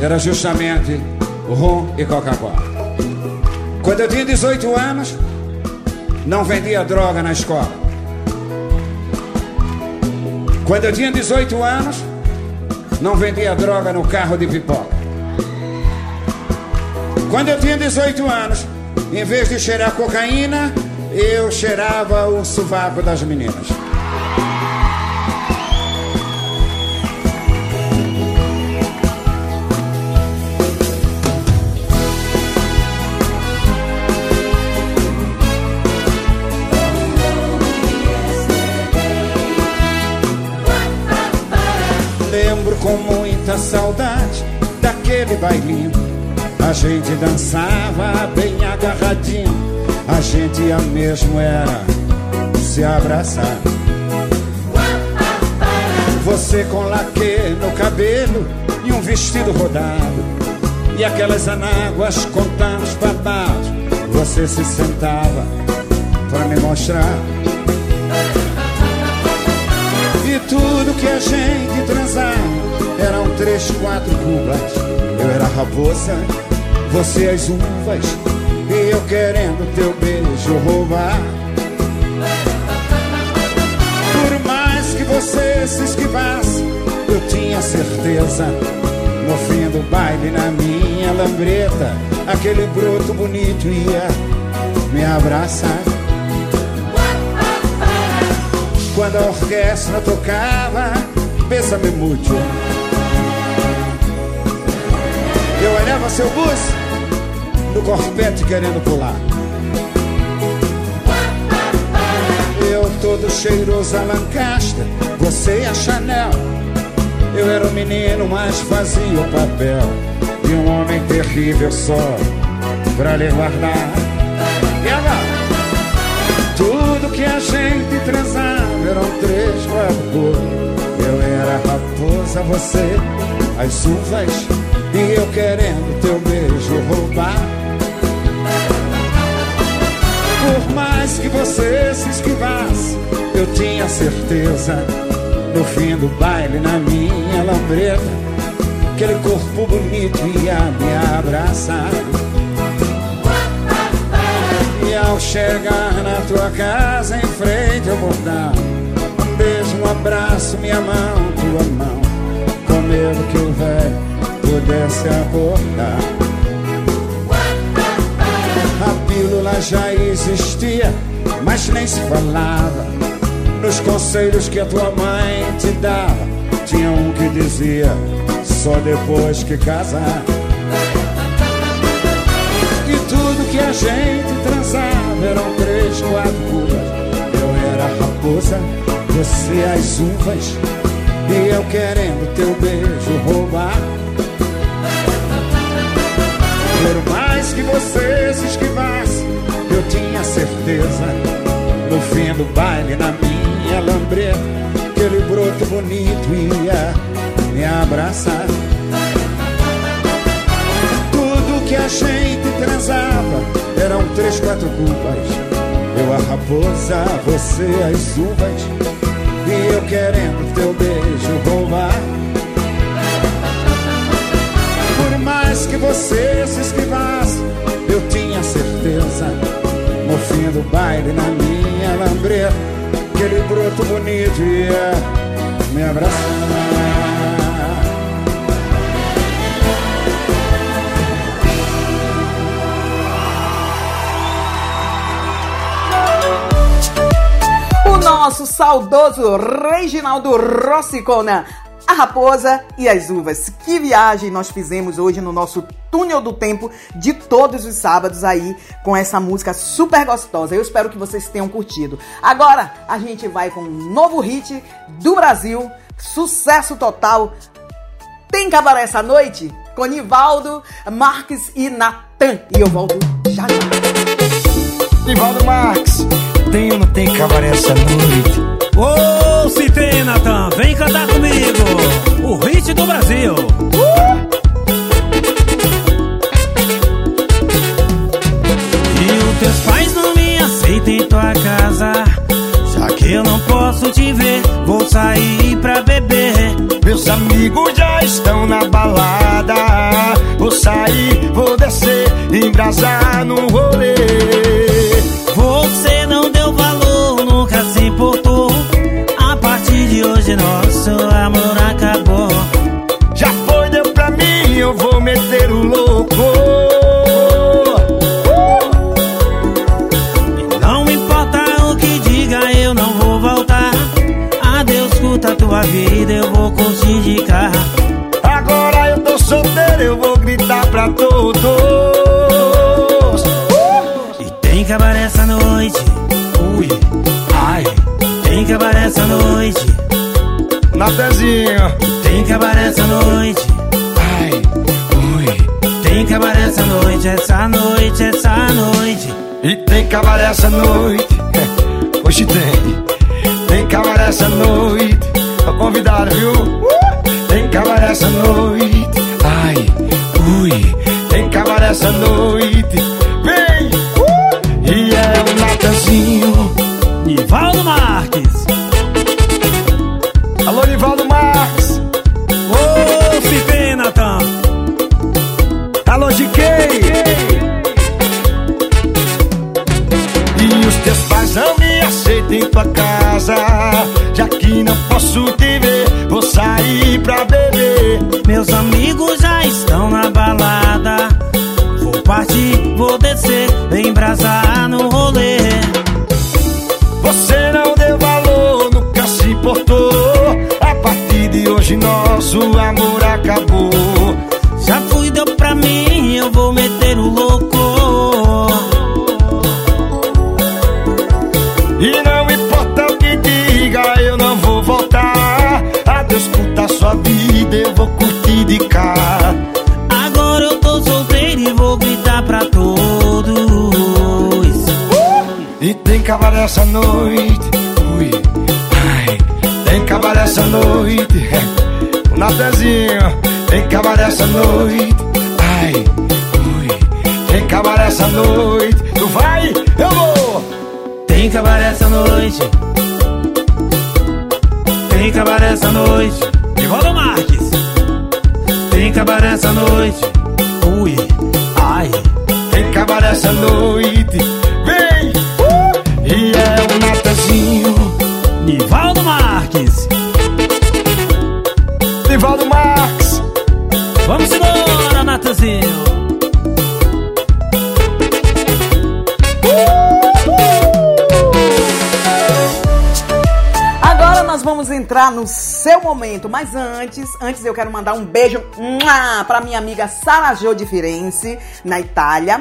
era justamente rum e Coca-Cola. Quando eu tinha 18 anos, não vendia droga na escola. Quando eu tinha 18 anos, não vendia droga no carro de pipoca. Quando eu tinha 18 anos, em vez de cheirar cocaína, eu cheirava o sovaco das meninas. Lembro com muita saudade daquele bailinho. A gente dançava bem agarradinho. A gente ia mesmo era se abraçar. Você com laque no cabelo e um vestido rodado. E aquelas anáguas contando os babados. Você se sentava pra me mostrar. E tudo que a gente transava eram três, quatro cubas. Eu era a raposa, você as uvas. Querendo teu beijo roubar. Por mais que você se esquivasse, eu tinha certeza. No fim do baile, na minha lambreta, aquele broto bonito ia me abraçar. Quando a orquestra tocava, Bésame mucho. Eu olhava seu bus no corpete querendo pular. Eu todo cheiroso a Lancaster, você a Chanel. Eu era um menino, mas fazia o papel de um homem terrível só pra lhe guardar. E agora? Tudo que a gente transava eram três, cores. Eu era a raposa, você, as uvas, e eu querendo teu beijo roubar. Por mais que você se esquivasse, eu tinha certeza. No fim do baile, na minha lambreta, aquele corpo bonito ia me abraçar. E ao chegar na tua casa, em frente eu vou dar um beijo, um abraço, minha mão, tua mão. Com medo que o velho pudesse acordar. Mas nem se falava. Nos conselhos que a tua mãe te dava, tinha um que dizia: só depois que casar. E tudo que a gente transava eram três, quatro cubas. Eu era a raposa, você as uvas, e eu querendo teu beijo roubar. Por mais que você se tinha certeza. No fim do baile, na minha lambreta, aquele broto bonito ia me abraçar. Tudo que a gente transava eram três, quatro culpas. Eu a raposa, você as uvas, e eu querendo teu beijo roubar. Por mais que você se esquivasse, No fim do baile, na minha lambreta, aquele broto bonito ia me abraçar. Nosso saudoso Reginaldo Rossicona, a raposa e as uvas. Que viagem nós fizemos hoje no nosso túnel do tempo de todos os sábados aí com essa música super gostosa. Eu espero que vocês tenham curtido. Agora a gente vai com um novo hit do Brasil, sucesso total. Tem cabaré essa noite? Com Nivaldo, Marques e Natan. E eu volto já já. Nivaldo Marques, tem ou não tem cabaré essa noite? Ô, se tem, Natan, vem cantar comigo. O hit do Brasil. E os teus pais não me aceitam em tua casa. Já que eu não posso te ver, vou sair pra beber. Meus amigos já estão na balada. Vou sair, vou descer, embrasar no rolê. De hoje, nosso amor acabou. Já foi, deu pra mim, eu vou meter o louco. Não importa o que diga, eu não vou voltar. Adeus, curta a tua vida, eu vou curtir de carro. Agora eu tô solteiro, eu vou gritar pra todos. Tem cabaré essa noite. Ui, ai. Tem cabaré essa noite. Na pezinha. Tem cabaré essa noite. Ai, ui. Tem cabaré essa noite, essa noite, essa noite. E tem cabaré essa noite. Hoje tem. Tem cabaré essa noite. Tô convidado, viu? Tem cabaré essa noite. Ai, ui. Tem cabaré essa noite. Noite, ai, ui. Tem cabaré essa noite, tu vai, eu vou. Tem cabaré essa noite. Tem cabaré essa noite. Nivaldo Marques. Tem cabaré essa noite. Ui, ai. Tem cabaré essa noite, no seu momento, mas antes, antes eu quero mandar um beijo para minha amiga Sara Jo de Firenze, na Itália.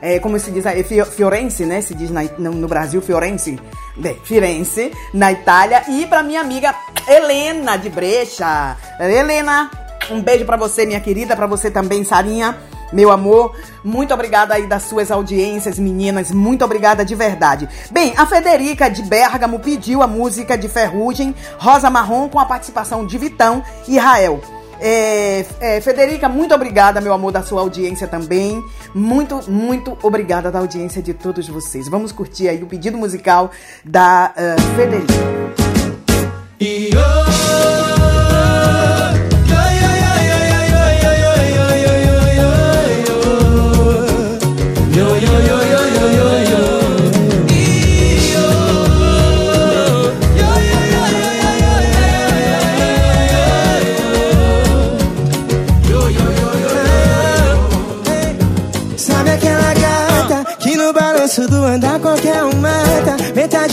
É, como se diz, é Fiorense, né? Se diz na, no, no, Brasil, Fiorense. Bem, Firenze, na Itália. E para minha amiga Helena de Brecha. Helena, um beijo para você, minha querida, para você também, Sarinha. Meu amor, muito obrigada aí das suas audiências, meninas. Muito obrigada de verdade. Bem, a Federica de Bergamo pediu a música de Ferrugem, Rosa Marrom, com a participação de Vitão e Rael. É, é, Federica, muito obrigada, meu amor, da sua audiência também. Muito, muito obrigada da audiência de todos vocês. Vamos curtir aí o pedido musical da uh, Federica.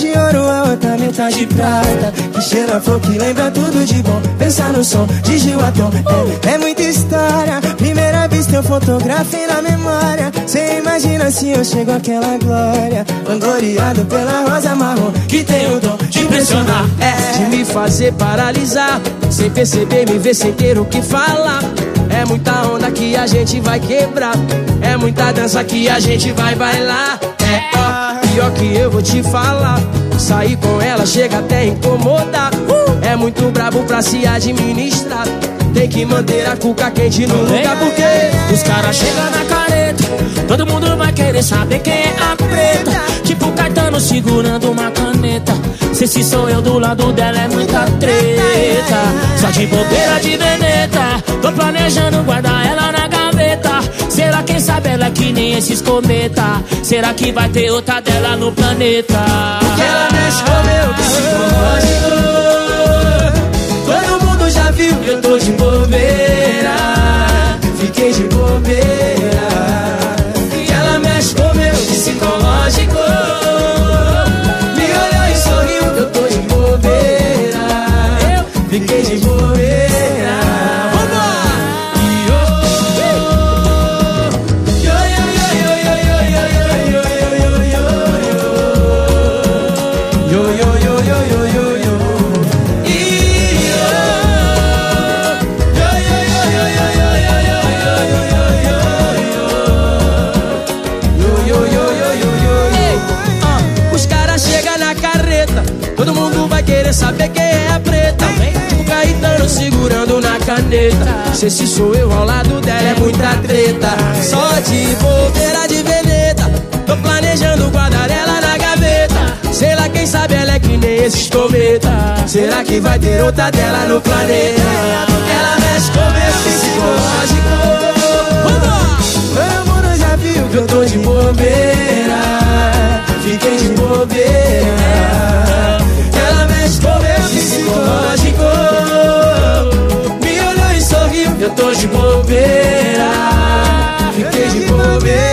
Metade ouro, a outra metade prata. Que cheira flor que lembra tudo de bom. Pensar no som de Gil é, é muita história. Primeira vista eu fotografei na memória. Cê imagina se eu chego àquela glória. Vangloriado pela rosa marrom Que tem o dom de impressionar. É, De me fazer paralisar Sem perceber, me ver sem ter o que falar. É muita onda que a gente vai quebrar. É muita dança que a gente vai bailar. Ó, pior que eu vou te falar. Sair com ela chega até incomodar. Uh! É muito brabo pra se administrar. Tem que manter a cuca quente no lugar porque os caras chegam na careta. Todo mundo vai querer saber quem é a preta. Tipo Caetano segurando uma caneta. Se esse sou eu do lado dela é muita treta. Só de bobeira de veneta. Tô planejando guardar ela na gaveta. Será quem sabe ela é que nem esses cometa? Será que vai ter outra dela no planeta? Porque ela mexe com meu psicológico viu que eu tô de bobeira. Fiquei de bobeira. Ela mexe com meu psicológico. Me olhou e sorriu que eu tô de bobeira. Fiquei de caneta. Se esse sou eu ao lado dela é muita treta. Só de bobeira de veneta. Tô planejando guardar ela na gaveta. Sei lá, quem sabe ela é que nem esses cometa. Será que vai ter outra dela no planeta? Ela mexe com meu psicológico. Mundo já viu que eu tô de bobeira. Fiquei de bobeira psicológico tô de bobeira. Fiquei de bobeira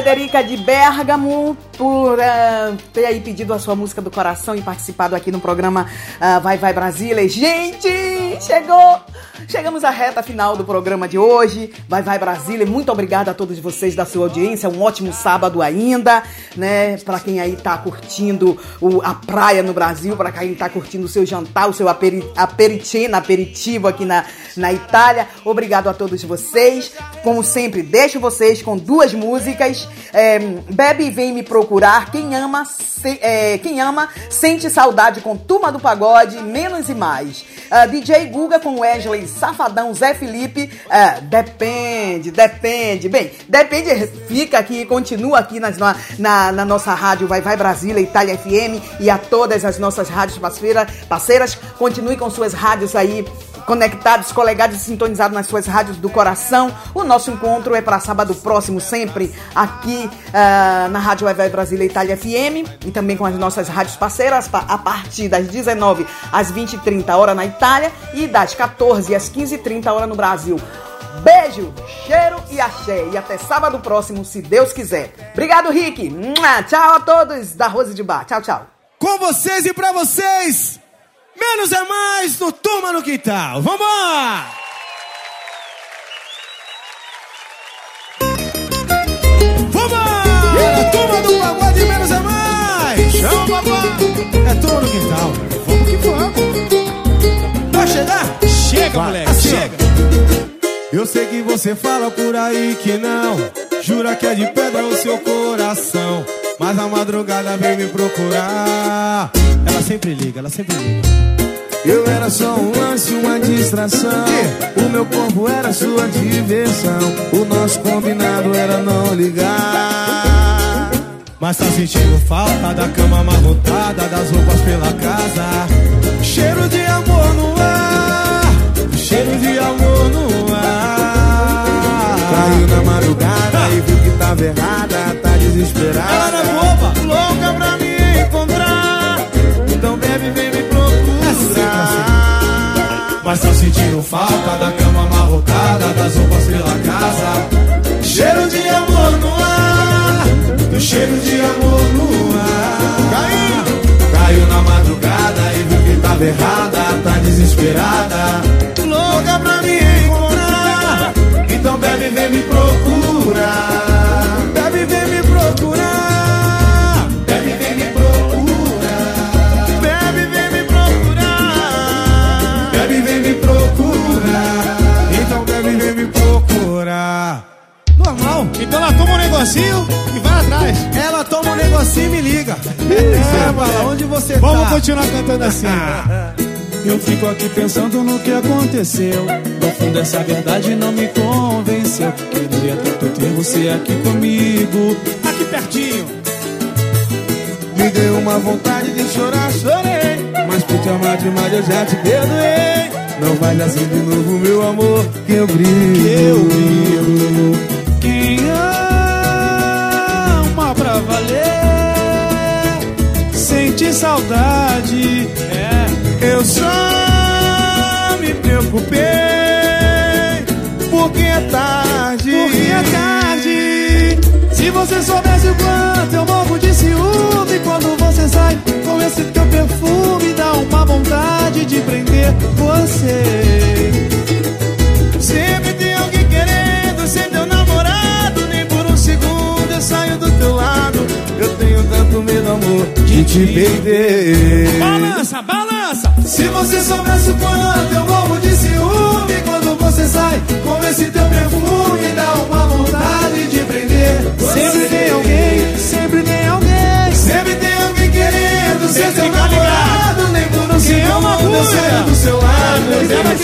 Federica de Bergamo por ah, ter aí pedido a sua música do coração e participado aqui no programa ah, Vai Vai Brasília. Gente, chegou! Chegamos à reta final do programa de hoje. Vai Vai Brasília. Muito obrigada a todos vocês da sua audiência. Um ótimo sábado ainda, né? Para quem aí tá curtindo o- a praia no Brasil, para quem tá curtindo o seu jantar, o seu aperi, aperitivo, aqui na, na Itália. Obrigado a todos vocês. Como sempre, deixo vocês com duas músicas. É, Bebe e Vem Me Procurar. Quem ama, se- é, quem ama sente saudade com Turma do Pagode, Menos e Mais. Ah, DJ Guga com Wesley Safadão, Zé Felipe. ah, depende, depende. Bem, depende, fica aqui, continua aqui nas- na, na, na nossa rádio Vai Vai Brasília, Itália FM e a todas as nossas rádios parceira- parceiras. Continue com suas rádios aí conectados, colegados e sintonizados nas suas rádios do coração. O nosso encontro é para sábado próximo, sempre aqui ah, na Rádio Vai Vai Brasília Itália FM e também com as nossas rádios parceiras pa- a partir das 19 às 20h30 hora na Itália e das 14 às 15h30 hora no Brasil. Beijo, cheiro e axé. E até sábado próximo, se Deus quiser. Obrigado, Rick. Tchau a todos da Rose de Bar. Tchau, tchau. Com vocês e pra vocês, menos é mais no Turma no Quintal. Vambora! Vambora! É! Chama, papai! É Turma no Quintal. Vamos que vamos! Vai chegar? Chega, moleque, assim, chega! Eu sei que você fala por aí que não Jura que é de pedra o seu coração Mas a madrugada vem me procurar Ela sempre liga, ela sempre liga Eu era só um lance, uma distração. O meu corpo era sua diversão. O nosso combinado era não ligar. Mas tá sentindo falta da cama amarrotada Das roupas pela casa Cheiro de amor no ar Cheiro de amor no ar Caiu na madrugada e viu que tava errada, tá desesperada. Ela é boba, louca pra me encontrar. Então bebe, vem me procurar. Mas tá sentindo falta da cama amarrotada Das roupas pela casa Cheiro de amor no ar Do cheiro de amor no ar errada, tá desesperada. Louca pra me encontrar. Então bebe, vem me procurar. Bebe, vem me procurar. Bebe, vem me procurar. Bebe, vem me procurar. Bebe, vem me procurar. Então bebe, vem me procurar Normal Então ela toma um negocinho e vai atrás Ela e me liga É, Bala, onde você tá? Vamos continuar cantando assim Eu fico aqui pensando no que aconteceu. No fundo, essa verdade não me convenceu. Queria tanto ter você aqui comigo. Aqui pertinho. Me deu uma vontade de chorar, chorei. Mas por te amar demais eu já te perdoei. Não faz assim de novo, meu amor, que eu brilho. eu brilho. Saudade É Eu só me preocupei porque é tarde. Porque é tarde Se você soubesse o quanto eu morro de ciúme Quando você sai com esse teu perfume Dá uma vontade de prender você Sempre tem alguém querendo ser teu namorado. Nem por um segundo eu saio do teu lado. Eu tenho medo, amor, de te perder. Balança, balança Se você soubesse o quanto eu morro de ciúme Quando você sai com esse teu perfume Dá uma vontade de prender Sempre tem alguém, sempre tem alguém Sempre tem alguém querendo ser seu que namorado Nem por um segundo eu saio do seu lado Eu tenho medo.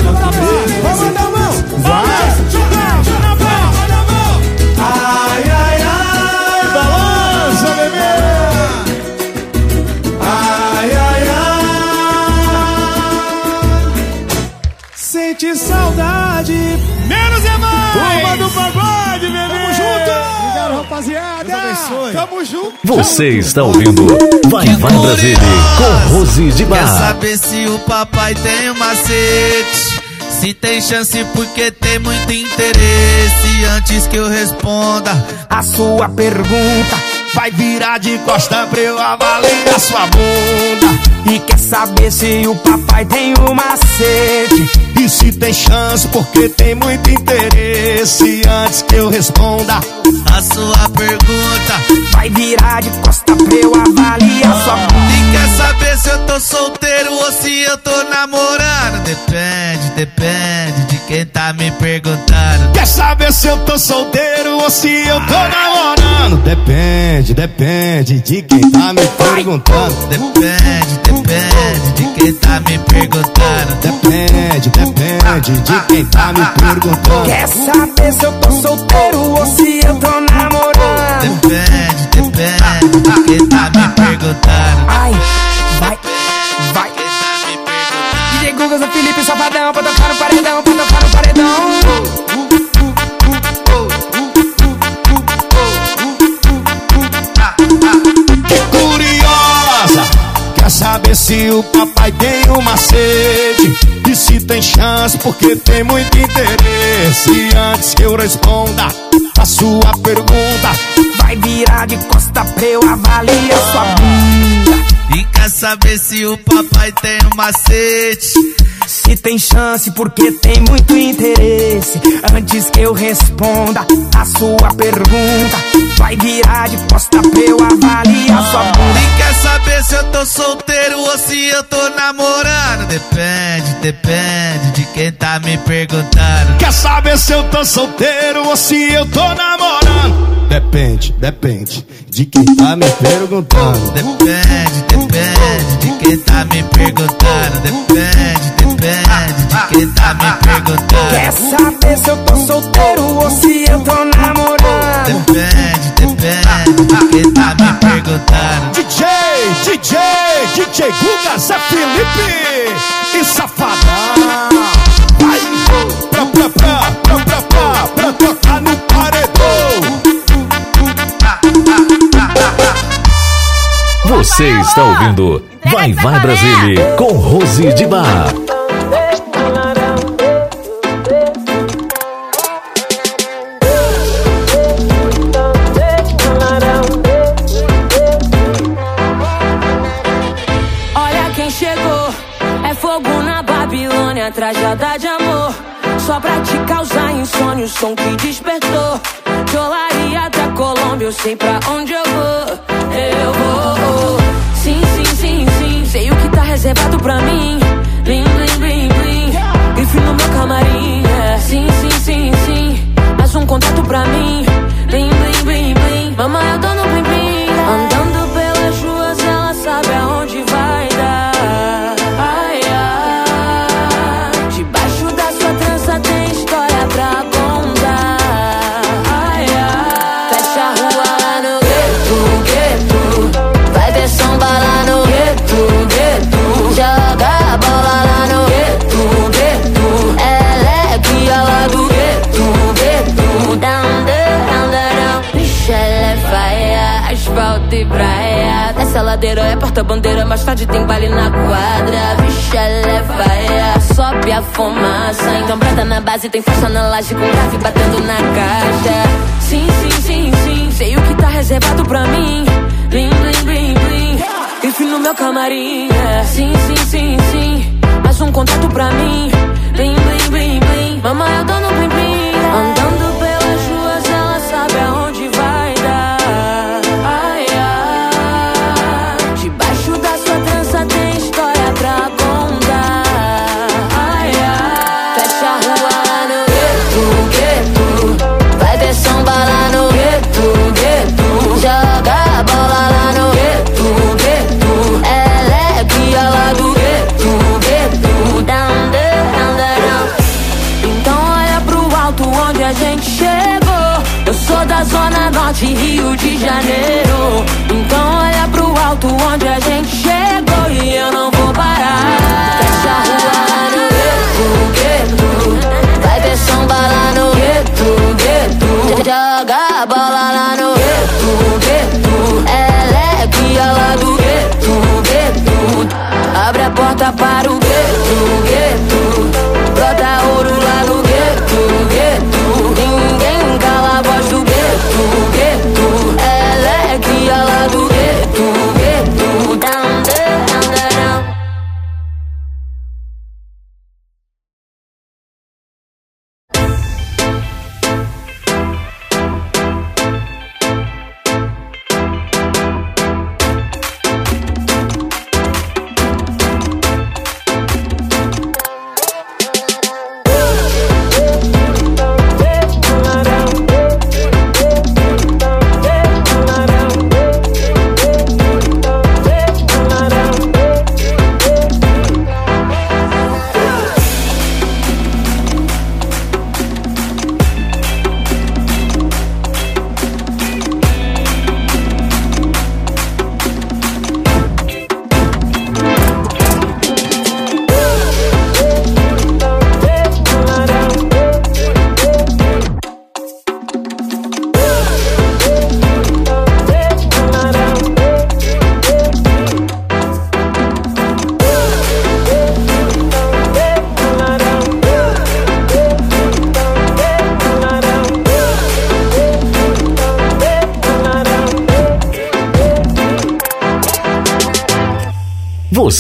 Vamos a mão. Vai! Saudade Menos é mais Turma do pagode, bebê Tamo junto Obrigado, rapaziada Tamo junto Você está ouvindo Vai Vai Brasília com Rose de Quer Bar. saber se o papai tem um macete? Se tem chance porque tem muito interesse. Antes que eu responda a sua pergunta, Vai virar de costa pra eu avaliar sua bunda. E quer saber se o papai tem um macete? E se tem chance, porque tem muito interesse. Antes que eu responda a sua pergunta, Vai virar de costa pra eu avaliar sua bunda. E quer saber se eu tô solteiro ou se eu tô namorando? Depende, depende de quem tá me perguntando. Quer saber se eu tô solteiro ou se eu tô namorando? Depende, depende de quem tá me perguntando. Depende, depende de quem tá me perguntando. Depende, depende de quem tá me perguntando. Quer saber se eu tô solteiro ou se eu tô namorando? Depende, depende de quem tá me perguntando. Ai, vai, vai. DJ Guga, Zé Felipe, Safadão, pra tocar no paredão, pra tocar no paredão. Que curiosa! Quer saber se o papai tem um macete? E se tem chance, porque tem muito interesse. Antes que eu responda a sua pergunta, Vai virar de costa pra eu avaliar sua bunda. E quer saber se o papai tem um macete? Se tem chance, porque tem muito interesse. Antes que eu responda a sua pergunta, vai virar de costa pra eu avaliar sua bunda. E quer saber se eu tô solteiro ou se eu tô namorando? Depende, depende de quem tá me perguntando. Quer saber se eu tô solteiro ou se eu tô namorando? Depende, depende de quem tá me perguntando. Depende, depende de quem tá me perguntando. Depende, depende de quem tá me perguntando. Quer saber se eu tô solteiro ou se eu tô namorando? Depende, depende de quem tá me perguntando. DJ, DJ, DJ Guga, Zé Felipe e Safadão. Vai, pra, pra, pra, Você está ouvindo Vai Vai Brasília com Rose de Bar. Olha quem chegou, é fogo na Babilônia, trajada de amor. Só pra te causar insônia, o som que despertou. De Olaria até Colômbia, eu sei pra onde eu vou. Reservado pra mim. Blim, blim, blim, blim. Grife no meu camarim. é. Sim, sim, sim, sim, mais um contato pra mim. Blim, blim, blim, blim. Mamãe, eu tô no blim, blim. É porta-bandeira, mais tarde tem baile na quadra. Vixe, é faia, sobe a fumaça. Então brada na base, tem festa na laje com grave batendo na caixa. Sim, sim, sim, sim, sei o que tá reservado pra mim. Blim, blim, blim, blim. Enfim no meu camarim. é. Sim, sim, sim, sim, mais um contato pra mim. Blim, blim, blim, blim. Mamãe, eu dou no blim, blim. Andando pelas ruas, ela sabe aonde da zona norte, Rio de Janeiro. Então olha pro alto onde a gente chegou e eu não vou parar. Fecha a rua lá no gueto, gueto. Vai ver samba lá no gueto, gueto. Joga a bola lá no gueto, gueto. Ela é guia lá do gueto, gueto. Abre a porta para o gueto, gueto. Brota ouro lá no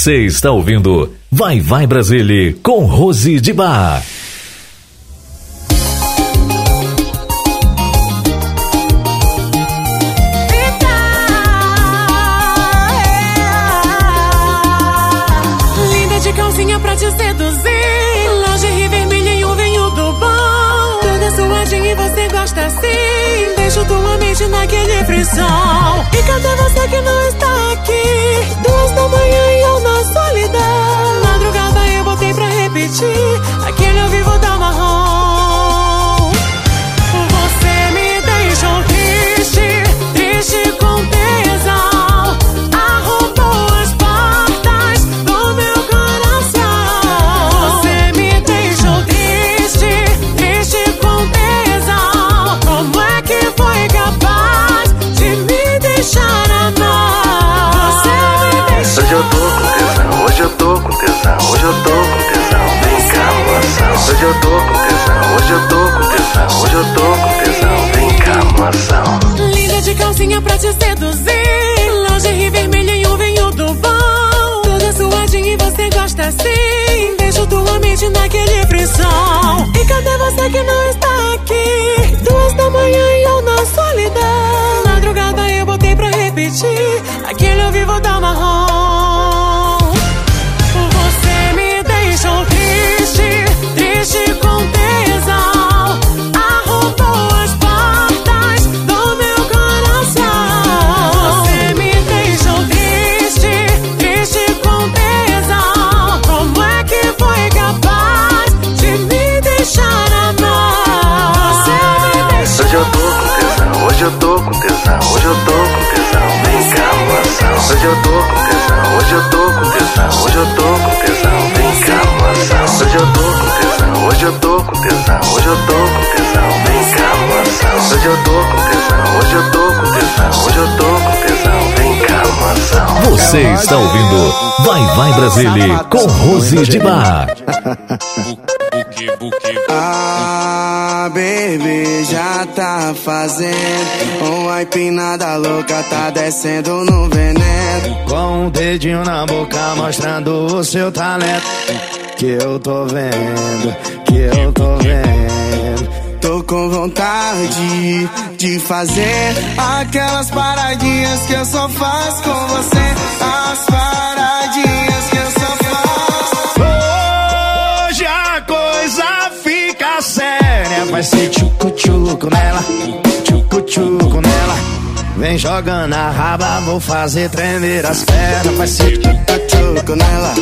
Você está ouvindo Vai Vai Brasília com Rose de Bar. Linda de calcinha pra tesão, hoje eu tô com tesão, vem cá, moção. Hoje eu tô com tesão, hoje eu tô com tesão, hoje eu tô com tesão, vem cá, moção. Linda de calcinha pra te seduzir. Lingerie vermelha e um vinho do bom. Toda suadinha e você gosta assim. Deixo tua mente naquele frisson. E cadê você que não está hoje eu tô com tesão, vem cá, moção. Hoje eu tô com tesão, hoje eu tô com tesão, hoje eu tô com tesão, vem cá, moção. Hoje eu tô com tesão, hoje eu tô com tesão, hoje eu tô com tesão, vem cá, moção. Você está ouvindo Vai Vai Brasília com Rose de Bar. Ah, baby, já tá fazendo Uma empinada louca, tá descendo no veneno Com um dedinho na boca mostrando o seu talento. Que eu tô vendo, que eu tô vendo. Com vontade de fazer Aquelas paradinhas que eu só faço com você As paradinhas que eu só faço Hoje a coisa fica séria. Vai ser tchucu-tchucu nela, tchucu-tchucu nela. Vem jogando a raba, vou fazer tremer as pernas. Vai ser tchucu-tchucu nela,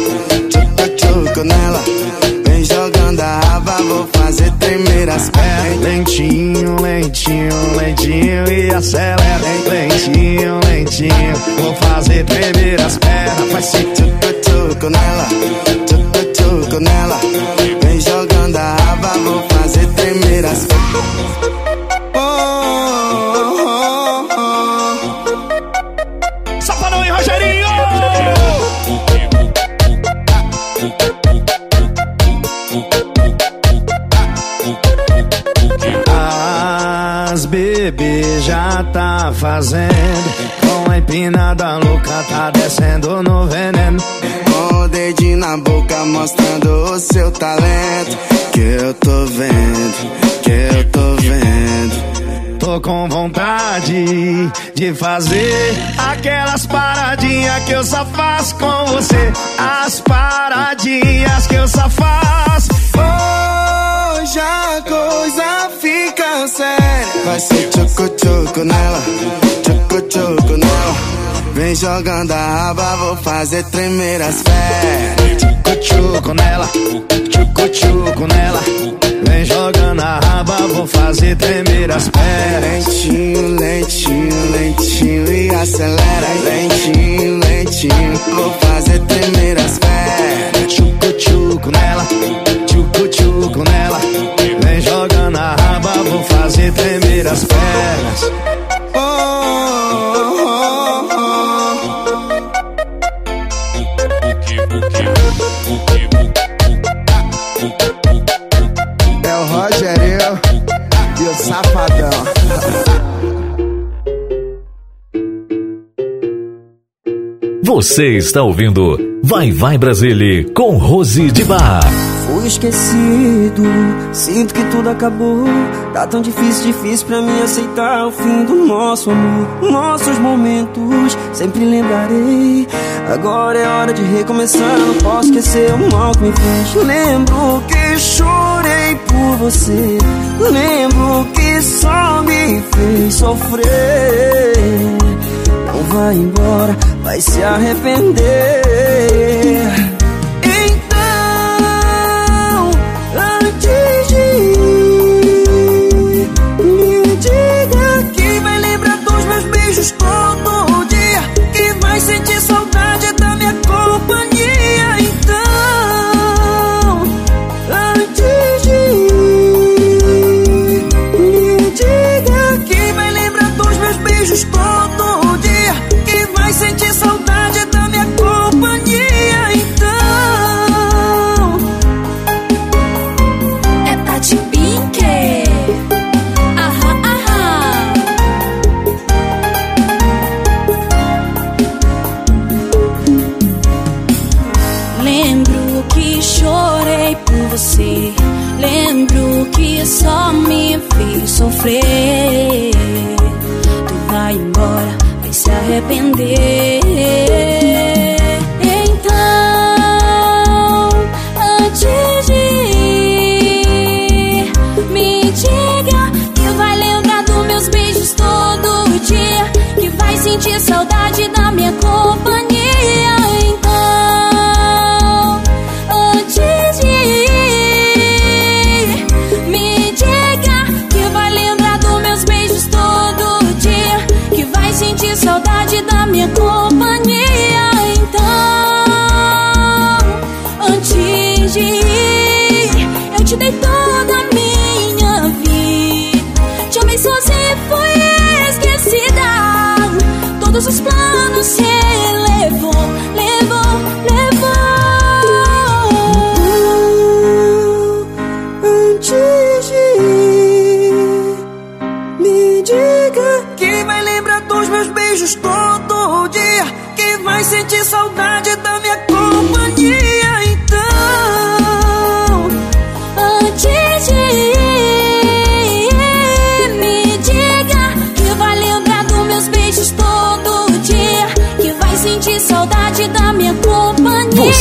tchucu-tchucu nela. Vem jogando a raba, vou fazer tremer as pernas. Lentinho, lentinho, lentinho e acelera. Lentinho, lentinho, vou fazer tremer as pernas. Vai ser tchucu-tchucu nela, tchucu-tchucu nela. Vem jogando a raba, vou fazer tremer as pernas. Já tá fazendo Com a empinada louca tá descendo no veneno Com o dedinho na boca mostrando o seu talento Que eu tô vendo, que eu tô vendo Tô com vontade de fazer aquelas paradinhas que eu só faço com você. As paradinhas que eu só faço. Hoje a coisa Vai ser tchucu-tchucu nela, tchucu-tchucu nela. Vem jogando a raba, vou fazer tremer as pernas. Tchucu-tchucu nela, tchucu-tchucu nela. Vem jogando a raba, vou fazer tremer as pernas. Lentinho, lentinho, lentinho e acelera. Lentinho, lentinho, vou fazer tremer as pernas. Tchucu-tchucu nela, tchucu-tchucu nela. Fazer tremer as pernas. Oh, oh, oh. É o Rogerinho e o Safadão. Você está ouvindo Vai Vai Brasília com Rose de Bar. Fui esquecido, sinto que tudo acabou. Tá tão difícil, difícil pra mim aceitar o fim do nosso amor. Nossos momentos sempre lembrarei. Agora é hora de recomeçar, não posso esquecer o mal que me fez. Lembro que chorei por você. Lembro que só me fez sofrer vai embora, vai se arrepender.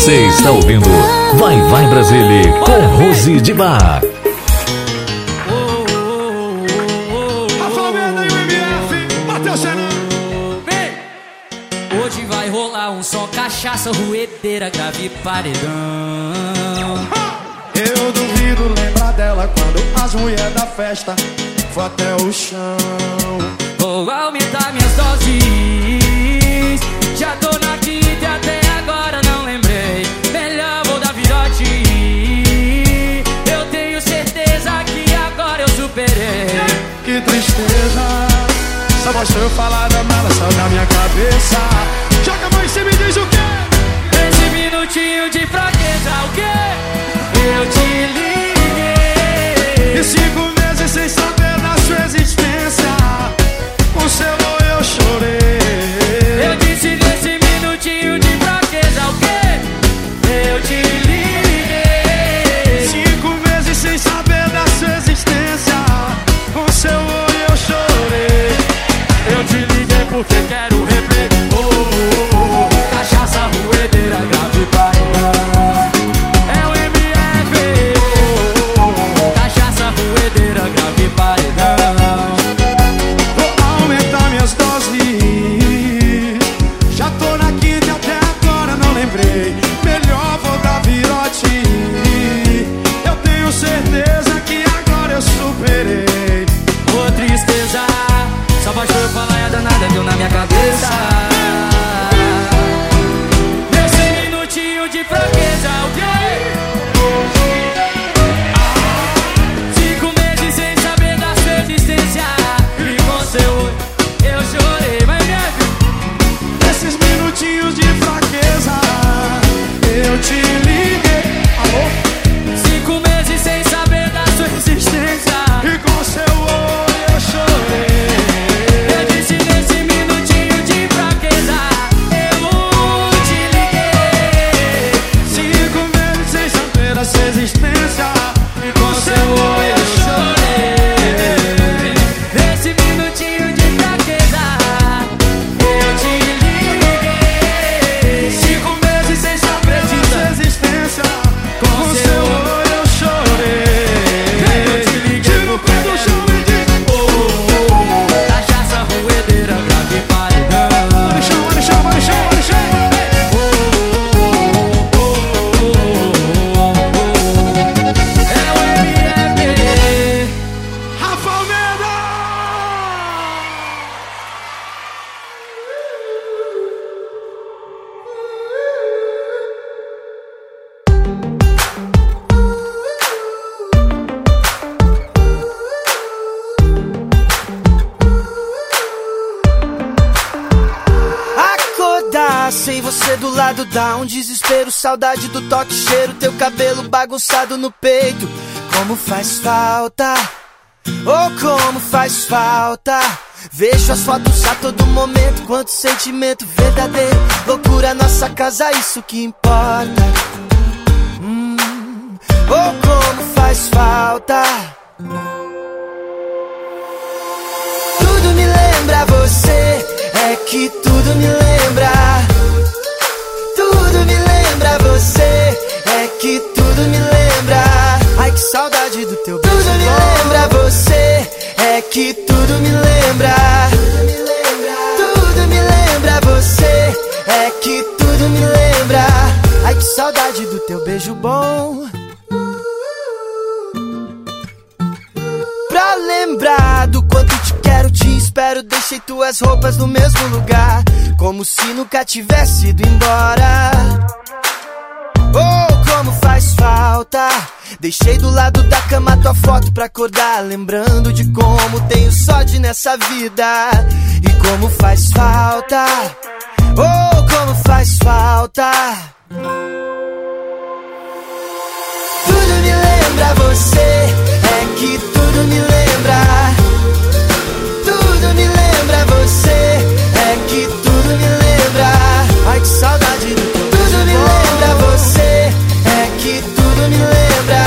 Você está ouvindo Vai Vai Brasília com Rose de Bar. Tá Hoje vai rolar um só cachaça, ruedeira, grave paredão. Eu duvido lembrar dela quando as mulheres da festa foi até o chão. Vou aumentar minhas doses, já tô que tristeza. Só voz foi falada, mas ela saiu da minha cabeça. Joga a mão em cima e diz o quê? Esse minutinho de fraqueza, o quê? Eu te liguei. E cinco dá um desespero, saudade do toque, cheiro, teu cabelo bagunçado no peito. Como faz falta, oh como faz falta. Vejo as fotos a todo momento, quanto sentimento verdadeiro. Loucura, nossa casa, isso que importa. Hum, oh como faz falta. Tudo me lembra você, é que tudo me lembra. Tudo me lembra você, é que tudo me lembra. Ai que saudade do teu beijo. Tudo me lembra você, é que tudo me lembra. Tudo me lembra você, é que tudo me lembra. Ai que saudade do teu beijo bom. Pra lembrar do quanto te quero, te espero. Deixei tuas roupas no mesmo lugar, como se nunca tivesse ido embora. Oh, como faz falta. Deixei do lado da cama tua foto pra acordar. Lembrando de como tenho sorte nessa vida. E como faz falta. Oh, como faz falta. Tudo me lembra você. É que tudo me lembra. Você. É que tudo me lembra. Ai, que saudade do teu Tudo me lembra você. É que tudo me lembra.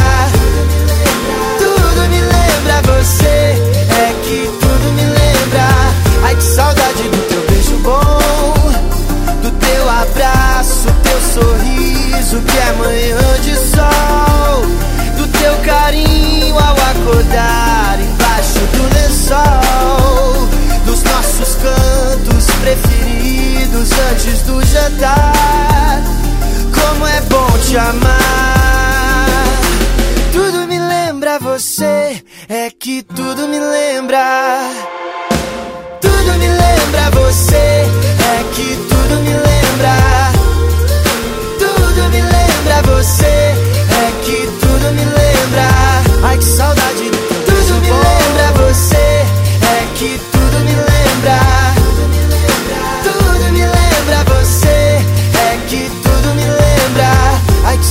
Tudo me lembra você. É que tudo me lembra. Ai, que saudade do teu beijo bom. Do teu abraço, teu sorriso que é preferidos antes do jantar. Como é bom te amar. Tudo me lembra você, é que tudo me lembra. Tudo me lembra você, é que tudo me lembra. Tudo me lembra você, é que tudo me lembra. Ai que saudade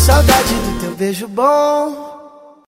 saudade do teu beijo bom.